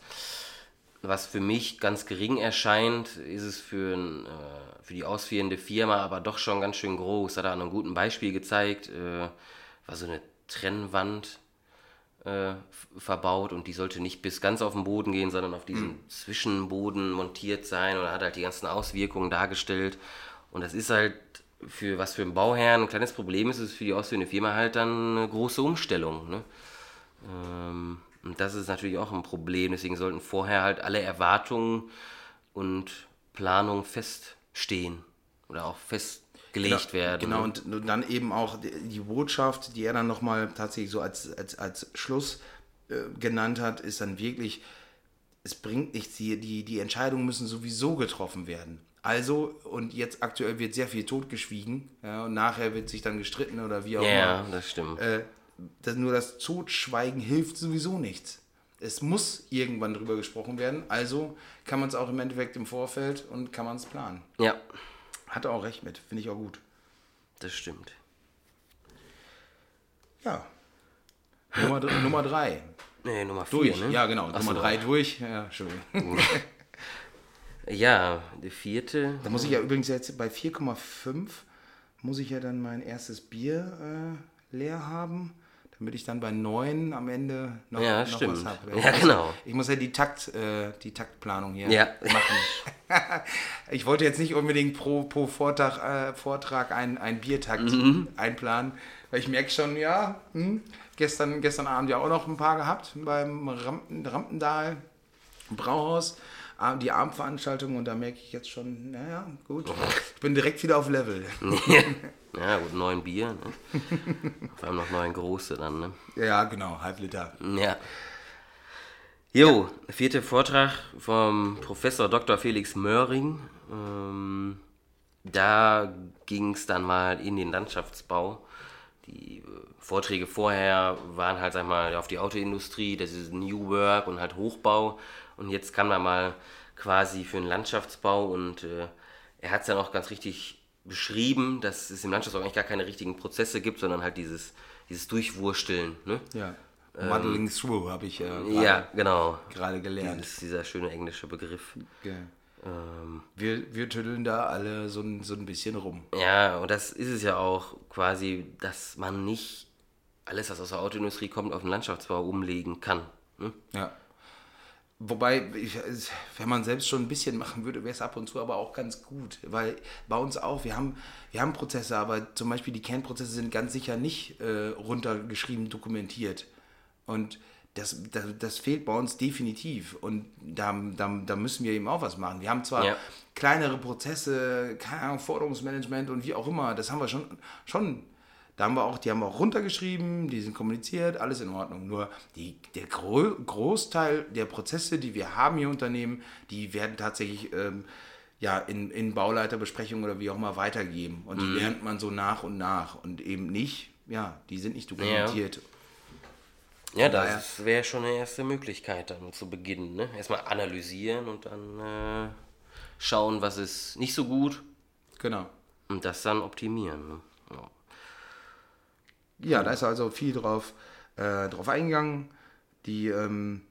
was für mich ganz gering erscheint, ist es für, ein, äh, für die ausführende Firma aber doch schon ganz schön groß. Hat er an einem guten Beispiel gezeigt, äh, war so eine Trennwand äh, verbaut und die sollte nicht bis ganz auf den Boden gehen, sondern auf diesen mhm. Zwischenboden montiert sein und hat halt die ganzen Auswirkungen dargestellt. Und das ist halt für was für einen Bauherrn ein kleines Problem ist, ist für die ausführende Firma halt dann eine große Umstellung. Ne? Ähm, und das ist natürlich auch ein Problem. Deswegen sollten vorher halt alle Erwartungen und Planungen feststehen oder auch festgelegt genau, werden. Genau, und dann eben auch die Botschaft, die er dann nochmal tatsächlich so als, als, als Schluss äh, genannt hat, ist dann wirklich, es bringt nichts, die, die, die Entscheidungen müssen sowieso getroffen werden. Also, und jetzt aktuell wird sehr viel totgeschwiegen, ja, und nachher wird sich dann gestritten oder wie auch immer. Ja, das stimmt. Äh, das, nur das Totschweigen hilft sowieso nichts. Es muss irgendwann drüber gesprochen werden, also kann man es auch im Endeffekt im Vorfeld und kann man es planen. Ja. Hat er auch recht mit, finde ich auch gut. Das stimmt. Ja. Nummer, Nummer drei. Nee, Nummer vier. Durch, ne? ja genau. Ach Nummer so. drei durch. Ja, schön. Ja, die vierte. Da muss ich ja übrigens jetzt bei 4,5 muss ich ja dann mein erstes Bier äh, leer haben, damit ich dann bei 9 am Ende noch, ja, noch stimmt. was habe. Ja, genau. Ich muss ja die, Takt, äh, die Taktplanung hier ja. machen. ich wollte jetzt nicht unbedingt pro, pro Vortrag, äh, Vortrag einen, einen Biertakt mhm. einplanen, weil ich merke schon, ja, hm, gestern, gestern Abend ja auch noch ein paar gehabt beim Rampen, Rampendahl Brauhaus die Abendveranstaltung und da merke ich jetzt schon, naja, gut, ich bin direkt wieder auf Level. ja, gut, neun Bier, ne? Vor allem noch neun große dann, ne? Ja, genau, halb Liter. Ja. Jo, ja. vierter Vortrag vom Professor Dr. Felix Möhring. Ähm, da ging es dann mal in den Landschaftsbau. Die äh, Vorträge vorher waren halt, sag mal, auf die Autoindustrie, das ist New Work und halt Hochbau. Und jetzt kann man mal quasi für den Landschaftsbau und äh, er hat es dann auch ganz richtig beschrieben, dass es im Landschaftsbau eigentlich gar keine richtigen Prozesse gibt, sondern halt dieses, dieses Durchwursteln. Ne? Ja. Ähm, Muddling through habe ich ja, grade, ja genau. gerade gelernt. Das ist dieser schöne englische Begriff. Okay. Ähm, wir, wir tüddeln da alle so ein, so ein bisschen rum. Ja, und das ist es ja auch quasi, dass man nicht alles, was aus der Autoindustrie kommt, auf den Landschaftsbau umlegen kann. Ne? Ja. Wobei, ich, wenn man selbst schon ein bisschen machen würde, wäre es ab und zu aber auch ganz gut. Weil bei uns auch, wir haben, wir haben Prozesse, aber zum Beispiel die Kernprozesse sind ganz sicher nicht äh, runtergeschrieben, dokumentiert. Und das, das, das, fehlt bei uns definitiv. Und da, da, da müssen wir eben auch was machen. Wir haben zwar ja. kleinere Prozesse, keine Ahnung, Forderungsmanagement und wie auch immer, das haben wir schon, schon da haben wir auch, die haben wir auch runtergeschrieben, die sind kommuniziert, alles in Ordnung. Nur die, der Gro Großteil der Prozesse, die wir haben hier Unternehmen, die werden tatsächlich ähm, ja, in, in Bauleiterbesprechungen oder wie auch immer weitergeben. Und die mhm. lernt man so nach und nach und eben nicht, ja, die sind nicht dokumentiert. Ja, ja das wäre schon eine erste Möglichkeit, dann zu beginnen. Ne? Erstmal analysieren und dann äh, schauen, was ist nicht so gut. Genau. Und das dann optimieren. Ne? Ja. Ja, da ist also viel drauf, äh, drauf eingegangen. Die, ähm,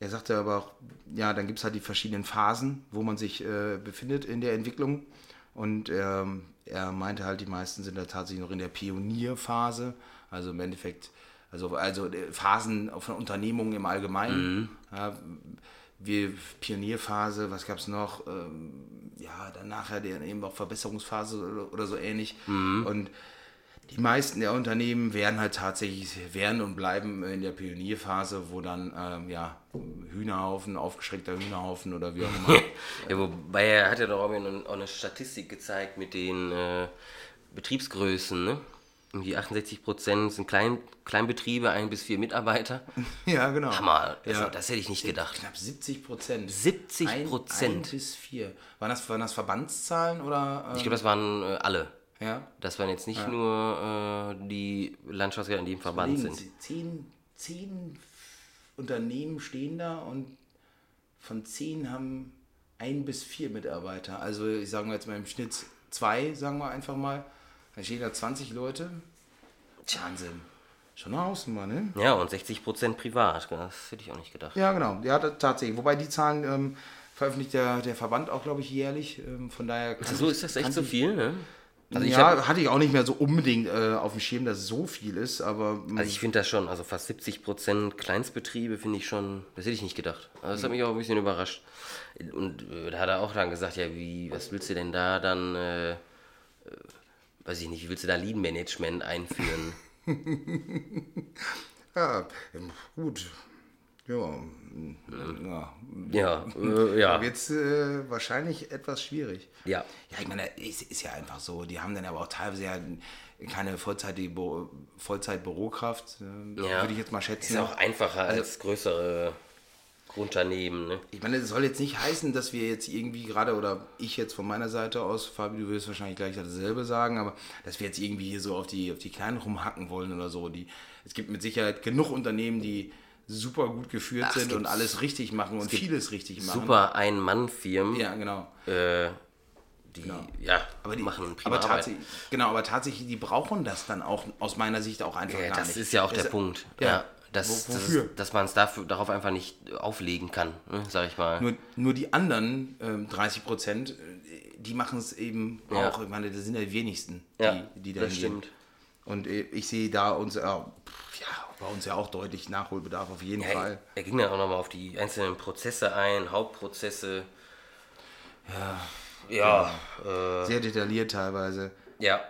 er sagte aber auch, ja, dann gibt es halt die verschiedenen Phasen, wo man sich äh, befindet in der Entwicklung. Und ähm, er meinte halt, die meisten sind da tatsächlich noch in der Pionierphase. Also im Endeffekt, also, also äh, Phasen von Unternehmungen im Allgemeinen. Mhm. Ja, wir Pionierphase, was gab es noch? Ähm, ja, dann nachher eben auch Verbesserungsphase oder, oder so ähnlich. Mhm. Und die meisten der Unternehmen werden halt tatsächlich, werden und bleiben in der Pionierphase, wo dann ähm, ja, Hühnerhaufen, aufgeschreckter Hühnerhaufen oder wie auch immer. ja, wobei er hat ja doch auch eine Statistik gezeigt mit den äh, Betriebsgrößen, ne? Irgendwie 68 Prozent sind Klein, Kleinbetriebe, ein bis vier Mitarbeiter. Ja, genau. Hammer, das, ja. das hätte ich nicht gedacht. Knapp 70 Prozent. 70 Prozent. Ein, ein, bis vier. Waren das, waren das Verbandszahlen oder? Ähm? Ich glaube, das waren äh, alle. Ja. Das waren jetzt nicht ja. nur äh, die Landschaftsgärten, die im Verband sind. Zehn, zehn Unternehmen stehen da und von zehn haben ein bis vier Mitarbeiter. Also ich sage mal jetzt mal im Schnitt zwei, sagen wir einfach mal. Da stehen da 20 Leute. Wahnsinn. Schon eine Hausnummer, ne? Ja, und 60% privat. Das hätte ich auch nicht gedacht. Ja, genau. Ja, tatsächlich. Wobei die Zahlen ähm, veröffentlicht der, der Verband auch, glaube ich, jährlich. Ähm, von daher. So ist das echt so viel, ne? Also ja, hab, hatte ich auch nicht mehr so unbedingt äh, auf dem Schirm, dass es so viel ist, aber. Mm. Also ich finde das schon, also fast 70 Prozent Kleinstbetriebe finde ich schon, das hätte ich nicht gedacht. Also das hat mich auch ein bisschen überrascht. Und äh, da hat er auch dann gesagt, ja, wie, was willst du denn da dann, äh, äh weiß ich nicht, wie willst du da Lead Management einführen? ja, gut. Ja, ja, ja, äh, ja. Jetzt äh, wahrscheinlich etwas schwierig. Ja. Ja, ich meine, es ist ja einfach so. Die haben dann aber auch teilweise ja keine Vollzeit-Bürokraft, äh, ja. würde ich jetzt mal schätzen. Ist auch einfacher also, als größere Unternehmen. Ne? Ich meine, das soll jetzt nicht heißen, dass wir jetzt irgendwie gerade, oder ich jetzt von meiner Seite aus, Fabi, du wirst wahrscheinlich gleich dasselbe sagen, aber dass wir jetzt irgendwie hier so auf die, auf die Kleinen rumhacken wollen oder so. Die, es gibt mit Sicherheit genug Unternehmen, die super gut geführt Ach, sind und alles richtig machen und vieles richtig machen. Super Ein-Mann-Firmen. Ja, genau. Äh, die genau. ja, aber die machen prima aber tatsächlich, Genau, aber tatsächlich, die brauchen das dann auch aus meiner Sicht auch einfach ja, gar das nicht. Das ist ja auch der Punkt. Ja, ja das, wofür? Das, dass man es darauf einfach nicht auflegen kann, ne, sag ich mal. Nur, nur die anderen ähm, 30 Prozent, äh, die machen es eben ja. auch. Ich meine, das sind ja die wenigsten, die, ja, die da das stimmt. Und äh, ich sehe da uns, äh, ja, bei uns ja auch deutlich Nachholbedarf auf jeden ja, Fall. Er, ging dann auch nochmal auf die einzelnen Prozesse ein, Hauptprozesse. Ja. Ja. Genau. Äh, Sehr detailliert teilweise. Ja.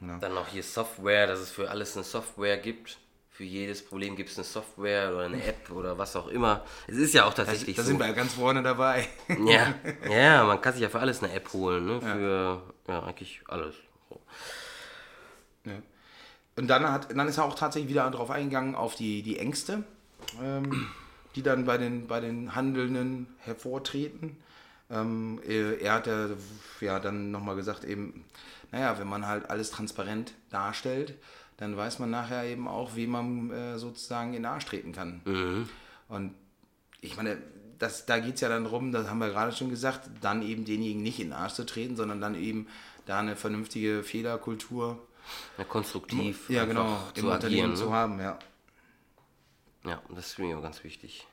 ja. Dann noch hier Software, dass es für alles eine Software gibt. Für jedes Problem gibt es eine Software oder eine App oder was auch immer. Es ist ja auch tatsächlich da, da so. sind wir ja ganz vorne dabei. ja, ja, man kann sich ja für alles eine App holen. Ne? Für ja, eigentlich alles. So. Ja. Und dann, hat, dann ist er auch tatsächlich wieder darauf eingegangen, auf die, die Ängste, ähm, die dann bei den, bei den Handelnden hervortreten. Ähm, er hat ja, ja dann nochmal gesagt, eben, naja, wenn man halt alles transparent darstellt, dann weiß man nachher eben auch, wie man äh, sozusagen in den Arsch treten kann. Mhm. Und ich meine, das, da geht es ja dann darum, das haben wir gerade schon gesagt, dann eben denjenigen nicht in den Arsch zu treten, sondern dann eben da eine vernünftige Fehlerkultur ja, konstruktiv ja, genau, im ne? zu haben, ja. Ja, das ist mir auch ganz wichtig.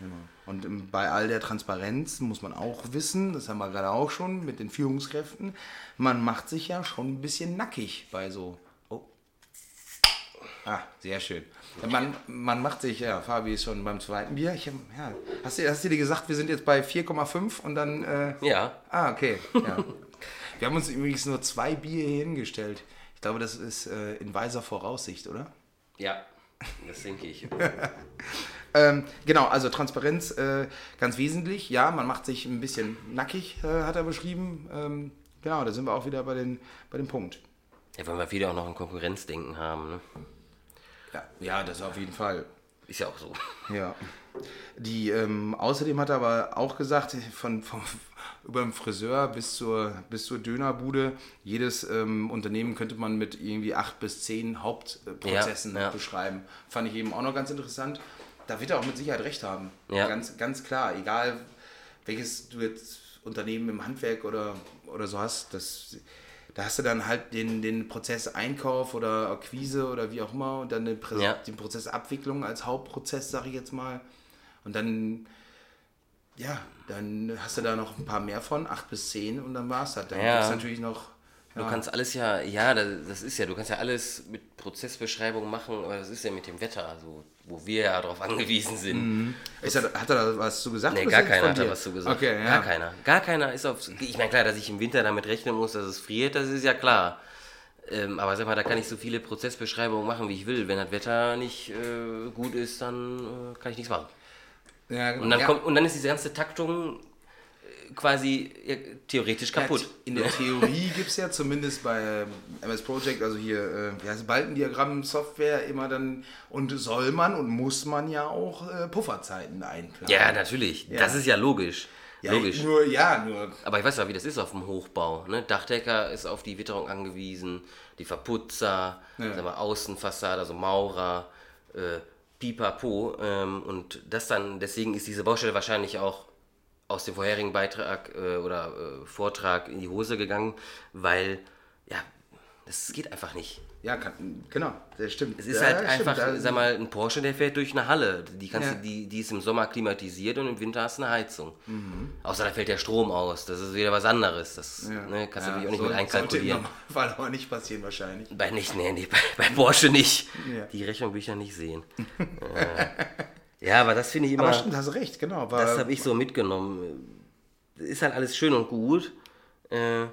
Genau. Und bei all der Transparenz muss man auch wissen, das haben wir gerade auch schon mit den Führungskräften, man macht sich ja schon ein bisschen nackig bei so. Oh. Ah, sehr schön. Man, man macht sich, ja, Fabi ist schon beim zweiten Bier. Ich, ja, hast, du, hast du dir gesagt, wir sind jetzt bei 4,5 und dann. Äh, ja. Ah, okay. Ja. wir haben uns übrigens nur zwei Bier hier hingestellt. Ich glaube, das ist äh, in weiser Voraussicht, oder? Ja. Das denke ich. ähm, genau, also Transparenz äh, ganz wesentlich. Ja, man macht sich ein bisschen nackig, äh, hat er beschrieben. Ähm, genau, da sind wir auch wieder bei, den, bei dem Punkt. Ja, weil wir wieder auch noch ein Konkurrenzdenken haben. Ne? Ja, ja, das auf jeden Fall. Ist ja auch so. Ja. Die, ähm, außerdem hat er aber auch gesagt, von, von, über den Friseur bis zur, bis zur Dönerbude, jedes ähm, Unternehmen könnte man mit irgendwie acht bis zehn Hauptprozessen ja, ja. beschreiben. Fand ich eben auch noch ganz interessant. Da wird er auch mit Sicherheit recht haben. Ja. Ganz, ganz klar, egal welches du jetzt Unternehmen im Handwerk oder, oder so hast, das, da hast du dann halt den, den Prozess Einkauf oder Akquise oder wie auch immer und dann den, Prä ja. den Prozess Abwicklung als Hauptprozess, sage ich jetzt mal. Und dann, ja, dann hast du da noch ein paar mehr von, acht bis zehn und dann war es das. Dann ja. gibt es natürlich noch. Ja. Du kannst alles ja, ja, das ist ja, du kannst ja alles mit Prozessbeschreibung machen, aber das ist ja mit dem Wetter, also, wo wir ja darauf angewiesen sind. Mhm. Ist er, hat er da was zu gesagt? Nee, gar keiner hat da was zu gesagt. Okay, ja. Gar keiner. Gar keiner ist auf. Ich meine, klar, dass ich im Winter damit rechnen muss, dass es friert, das ist ja klar. Ähm, aber sag mal, da kann ich so viele Prozessbeschreibungen machen, wie ich will. Wenn das Wetter nicht äh, gut ist, dann äh, kann ich nichts machen. Ja, genau. und, dann ja. kommt, und dann ist diese ganze Taktung quasi ja, theoretisch kaputt. Ja, in der Theorie gibt es ja zumindest bei MS Project, also hier, äh, wie heißt Balkendiagramm-Software, immer dann, und soll man und muss man ja auch äh, Pufferzeiten einplanen. Ja, natürlich. Das ist ja logisch. Ja, Logisch. Nur, ja, nur. Aber ich weiß ja, wie das ist auf dem Hochbau. Ne? Dachdecker ist auf die Witterung angewiesen, die Verputzer, ja. wir, Außenfassade, also Maurer, äh, pipapo. Ähm, und das dann, deswegen ist diese Baustelle wahrscheinlich auch aus dem vorherigen Beitrag äh, oder äh, Vortrag in die Hose gegangen, weil, ja, das geht einfach nicht. Ja, kann, genau, das stimmt. Es ist ja, halt einfach, stimmt. sag mal, ein Porsche, der fährt durch eine Halle. Die, kannst ja. du, die, die ist im Sommer klimatisiert und im Winter hast du eine Heizung. Mhm. Außer da fällt der Strom aus. Das ist wieder was anderes. Das ja. ne, kannst du natürlich auch nicht so, mit einkalkulieren. Sollte im aber nicht passieren wahrscheinlich. Bei nicht, nee, nee bei, bei Porsche nicht. Die Rechnung will ich ja nicht sehen. ja, aber das finde ich immer. Aber stimmt, hast recht, genau. das habe ich so mitgenommen. Ist halt alles schön und gut. Äh,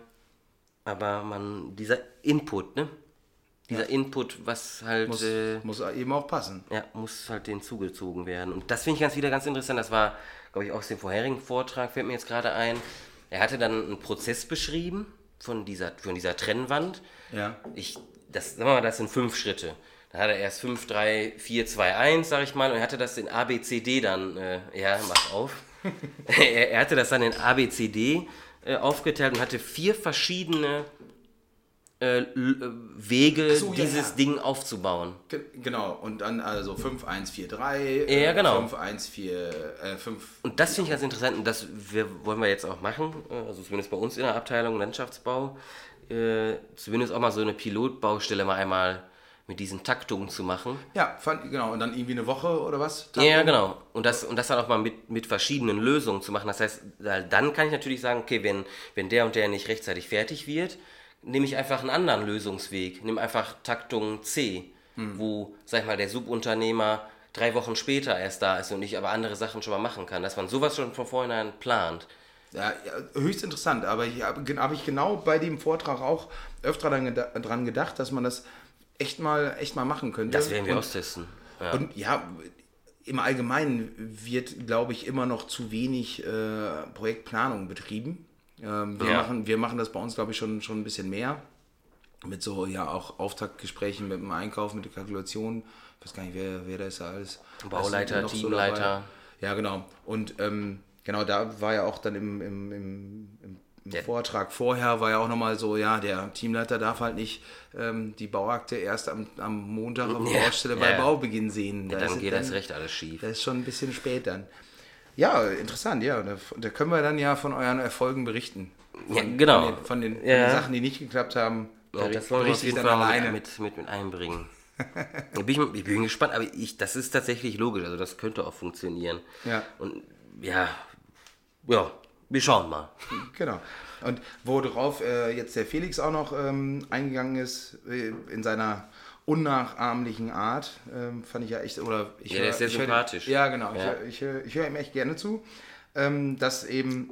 aber man, dieser Input, ne? dieser ja. Input, was halt. Muss, äh, muss, eben auch passen. Ja, muss halt den zugezogen werden. Und das finde ich ganz wieder ganz interessant. Das war, glaube ich, aus dem vorherigen Vortrag, fällt mir jetzt gerade ein. Er hatte dann einen Prozess beschrieben von dieser, von dieser Trennwand. Ja. Ich, das, sagen wir mal, das sind fünf Schritte. Da hat er erst 5, 3, 4, 2, 1, sag ich mal, und er hatte das in ABCD dann, äh, ja, mach auf. er, er, hatte das dann in ABCD äh, aufgeteilt und hatte vier verschiedene äh, äh, Wege, so, dieses ja. Ding aufzubauen. Ge genau, und dann also 5, 1, 4, 3, ja, genau. 5, 1, 4, äh, 5. Und das finde ich ganz interessant und das wir, wollen wir jetzt auch machen, äh, also zumindest bei uns in der Abteilung Landschaftsbau, äh, zumindest auch mal so eine Pilotbaustelle mal einmal mit diesen Taktungen zu machen. Ja, fand, genau. Und dann irgendwie eine Woche oder was? Taktung? Ja, genau. Und das, und das dann auch mal mit, mit verschiedenen Lösungen zu machen. Das heißt, dann kann ich natürlich sagen, okay, wenn, wenn der und der nicht rechtzeitig fertig wird, nehme ich einfach einen anderen Lösungsweg. Nehme einfach Taktung C, hm. wo, sag ich mal, der Subunternehmer drei Wochen später erst da ist und ich aber andere Sachen schon mal machen kann. Dass man sowas schon von vornherein plant. Ja, höchst interessant, aber habe hab ich genau bei dem Vortrag auch öfter dran gedacht, dass man das echt mal, echt mal machen könnte. Das werden wir und, austesten. Ja. Und ja, im Allgemeinen wird, glaube ich, immer noch zu wenig äh, Projektplanung betrieben. Ähm, wir, ja. machen, wir machen das bei uns, glaube ich, schon, schon ein bisschen mehr. Mit so, ja, auch Auftaktgesprächen mit dem Einkauf, mit der Kalkulation. Ich weiß gar nicht, wer, wer da ist da alles. Bauleiter, Teamleiter. So ja, genau. Und ähm, genau, da war ja auch dann im, im, im, im im Vortrag vorher war ja auch nochmal so, ja, der Teamleiter darf halt nicht ähm, die Bauakte erst am, am Montag auf der Baustelle ja, bei ja. Baubeginn sehen. Ja, da dann geht dann, das recht alles schief. Das ist schon ein bisschen spät dann. Ja, interessant, ja. Da, da, können wir dann ja von euren Erfolgen berichten. Von, ja, genau. Von den, von den, ja. den Sachen, die nicht geklappt haben. Ja, das wollen wir auf jeden Fall alleine. Mit, mit, mit einbringen. ich, bin, ich bin gespannt, aber ich, das ist tatsächlich logisch. Also das könnte auch funktionieren. Ja. Und ja, ja, wir schauen mal. Genau. Und worauf äh, jetzt der Felix auch noch ähm, eingegangen ist, äh, in seiner unnachahmlichen Art, ähm, fand ich ja echt, oder ich Ja, der ist sehr sympathisch. Hör, ja, genau, ja. ich, höre ihm echt gerne zu, ähm, dass eben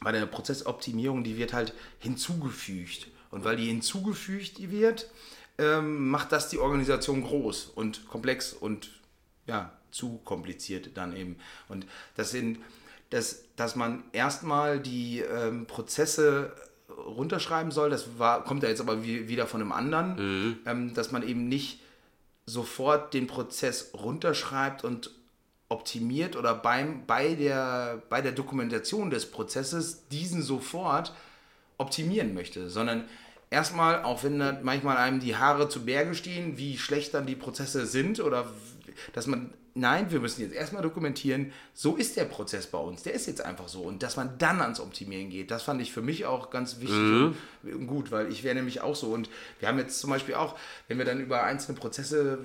bei der Prozessoptimierung, die wird halt hinzugefügt. Und weil die hinzugefügt wird, ähm, macht das die Organisation groß und komplex und ja, zu kompliziert dann eben. Und das sind, dass, dass man erstmal die ähm, Prozesse runterschreiben soll, das war, kommt ja jetzt aber wie, wieder von einem anderen, mhm. ähm, dass man eben nicht sofort den Prozess runterschreibt und optimiert oder beim, bei, der, bei der Dokumentation des Prozesses diesen sofort optimieren möchte, sondern erstmal, auch wenn da manchmal einem die Haare zu Berge stehen, wie schlecht dann die Prozesse sind oder dass man nein, wir müssen jetzt erstmal dokumentieren, so ist der Prozess bei uns, der ist jetzt einfach so. Und dass man dann ans Optimieren geht, das fand ich für mich auch ganz wichtig mhm. und gut, weil ich wäre nämlich auch so. Und wir haben jetzt zum Beispiel auch, wenn wir dann über einzelne Prozesse,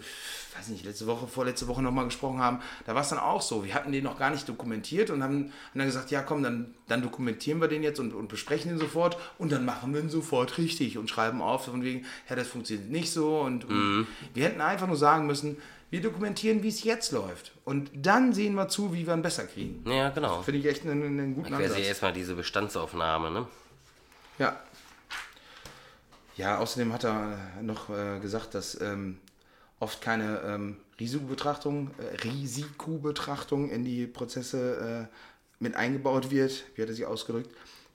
weiß nicht, letzte Woche, vorletzte Woche nochmal gesprochen haben, da war es dann auch so. Wir hatten den noch gar nicht dokumentiert und haben, haben dann gesagt, ja komm, dann, dann dokumentieren wir den jetzt und, und besprechen den sofort und dann machen wir ihn sofort richtig und schreiben auf, von wegen, ja, das funktioniert nicht so. Und, mhm. und wir hätten einfach nur sagen müssen, wir dokumentieren, wie es jetzt läuft. Und dann sehen wir zu, wie wir ihn besser kriegen. Ja, genau. Finde ich echt einen, einen guten ich Ansatz. Ich erstmal diese Bestandsaufnahme, ne? Ja. Ja, außerdem hat er noch äh, gesagt, dass ähm, oft keine ähm, Risikobetrachtung, äh, Risikobetrachtung in die Prozesse äh, mit eingebaut wird. Wie hat er sich ausgedrückt?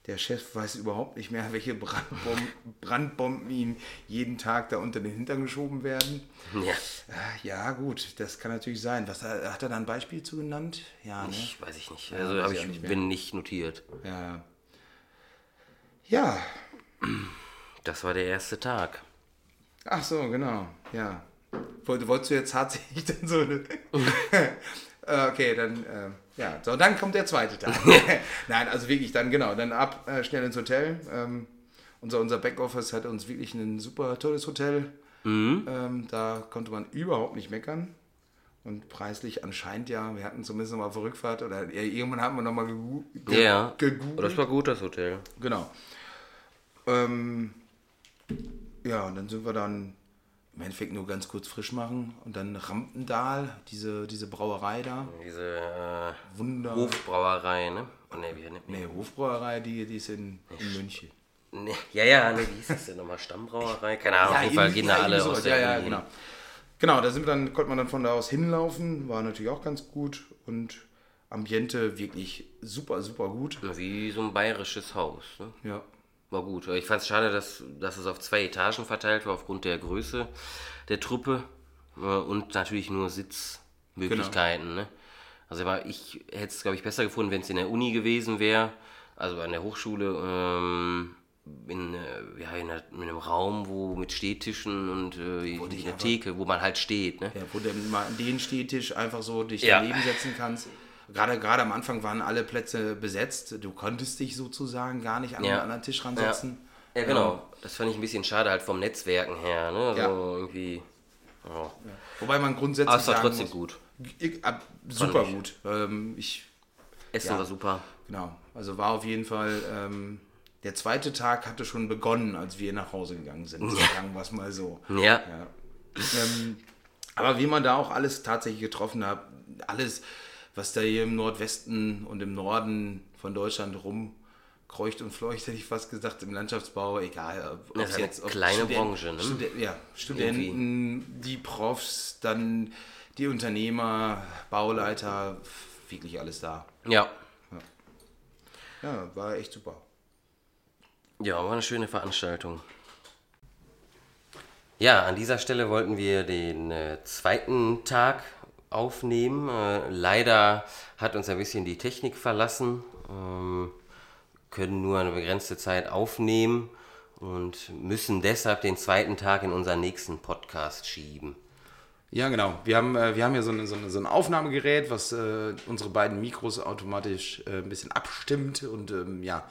Der Chef weiß überhaupt nicht mehr, welche Brandbomben, Brandbomben ihm jeden Tag da unter den Hintern geschoben werden. Ja. Äh, ja, gut, das kann natürlich sein. Was, hat er da ein Beispiel zu genannt? Ja, ne? Ich, weiß ich nicht. Also ja, ich, ich nicht bin nicht notiert. Ja. Ja. Das war der erste Tag. Ach so, genau. Ja. Wolltest du jetzt tatsächlich dann so eine. Äh, okay, dann. Äh ja, so, dann kommt der zweite Tag. Nein, also wirklich dann, genau, dann ab, äh, schnell ins Hotel. Ähm, unser, unser Backoffice hat uns wirklich ein super tolles Hotel. Mhm. Ähm, da konnte man überhaupt nicht meckern. Und preislich anscheinend ja, wir hatten zumindest noch mal auf Rückfahrt oder ja, irgendwann haben wir nochmal gegu ge ja, gegoogelt. Das war gut, das Hotel. Genau. Ähm, ja, und dann sind wir dann im Endeffekt nur ganz kurz frisch machen und dann Rampendahl, diese, diese Brauerei da. Diese äh, Wunder. Hofbrauerei, ne? Oh, nee, wie, nee, Hofbrauerei, die, die ist in, in München. Nee, ja, ja, nee, wie hieß das denn nochmal? Stammbrauerei? Keine Ahnung, ja, auf jeden Fall gehen da alle so, aus der Ja, ja, genau. Genau, da sind wir dann, konnte man dann von da aus hinlaufen, war natürlich auch ganz gut und Ambiente wirklich super, super gut. Wie so ein bayerisches Haus. Ne? Ja war gut. Ich fand es schade, dass, dass es auf zwei Etagen verteilt war, aufgrund der Größe der Truppe äh, und natürlich nur Sitzmöglichkeiten. Genau. Ne? Also ich hätte es, glaube ich, besser gefunden, wenn es in der Uni gewesen wäre, also an der Hochschule, ähm, in, äh, ja, in, einer, in, einem Raum, wo mit Stehtischen und äh, in der Theke, wo man halt steht. Ne? Ja, wo du mal den Stehtisch einfach so dich ja. daneben setzen kannst gerade, gerade am Anfang waren alle Plätze besetzt. Du konntest dich sozusagen gar nicht an ja. einen anderen Tisch ransetzen. Ja. ja, genau. Das fand ich ein bisschen schade halt vom Netzwerken her. Ne? Also ja. irgendwie. Oh. Wobei man grundsätzlich. Aber es war trotzdem muss, gut. Ich, ab, super gut. Ähm, ich, Essen war super. Genau. Also war auf jeden Fall. Ähm, der zweite Tag hatte schon begonnen, als wir nach Hause gegangen sind. Ja. Sagen wir es mal so. Ja. Ähm, aber wie man da auch alles tatsächlich getroffen hat, alles was da hier im Nordwesten und im Norden von Deutschland rumkreucht und fleucht, hätte ich fast gesagt, im Landschaftsbau, egal. Ob das ist jetzt, kleine Student, Branche, ne? Studen ja, Studenten, Irgendwie. die Profs, dann die Unternehmer, Bauleiter, wirklich alles da. Ja. Ja, ja war echt super. Ja, war eine schöne Veranstaltung. Ja, an dieser Stelle wollten wir den äh, zweiten Tag aufnehmen. Äh, leider hat uns ein bisschen die Technik verlassen. Ähm, können nur eine begrenzte Zeit aufnehmen und müssen deshalb den zweiten Tag in unseren nächsten Podcast schieben. Ja, genau. Wir haben, äh, wir haben ja so, eine, so, eine, so ein Aufnahmegerät, was äh, unsere beiden Mikros automatisch äh, ein bisschen abstimmt und ähm, ja,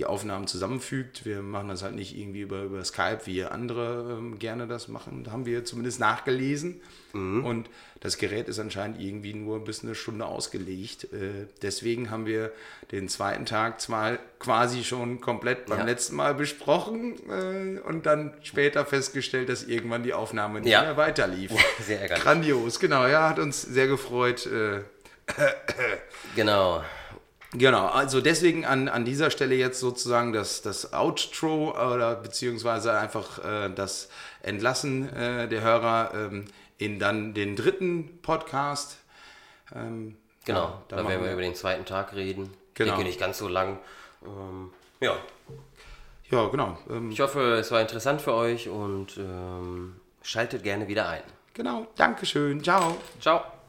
die Aufnahmen zusammenfügt. Wir machen das halt nicht irgendwie über, über Skype, wie andere ähm, gerne das machen. Da haben wir zumindest nachgelesen. Mhm. Und das Gerät ist anscheinend irgendwie nur bis eine Stunde ausgelegt. Äh, deswegen haben wir den zweiten Tag zwar quasi schon komplett beim ja. letzten Mal besprochen äh, und dann später festgestellt, dass irgendwann die Aufnahme nicht ja. mehr weiterlief. Sehr ärgerlich. Grandios, genau. Ja, hat uns sehr gefreut. Äh, genau. Genau, also deswegen an, an dieser Stelle jetzt sozusagen das, das Outro oder beziehungsweise einfach äh, das Entlassen äh, der Hörer ähm, in dann den dritten Podcast. Ähm, genau, ja, da werden wir über den zweiten Tag reden. Genau. Ich denke nicht ganz so lang. Ähm, ja. Ja, genau. Ähm, ich hoffe, es war interessant für euch und ähm, schaltet gerne wieder ein. Genau, Dankeschön. Ciao. Ciao.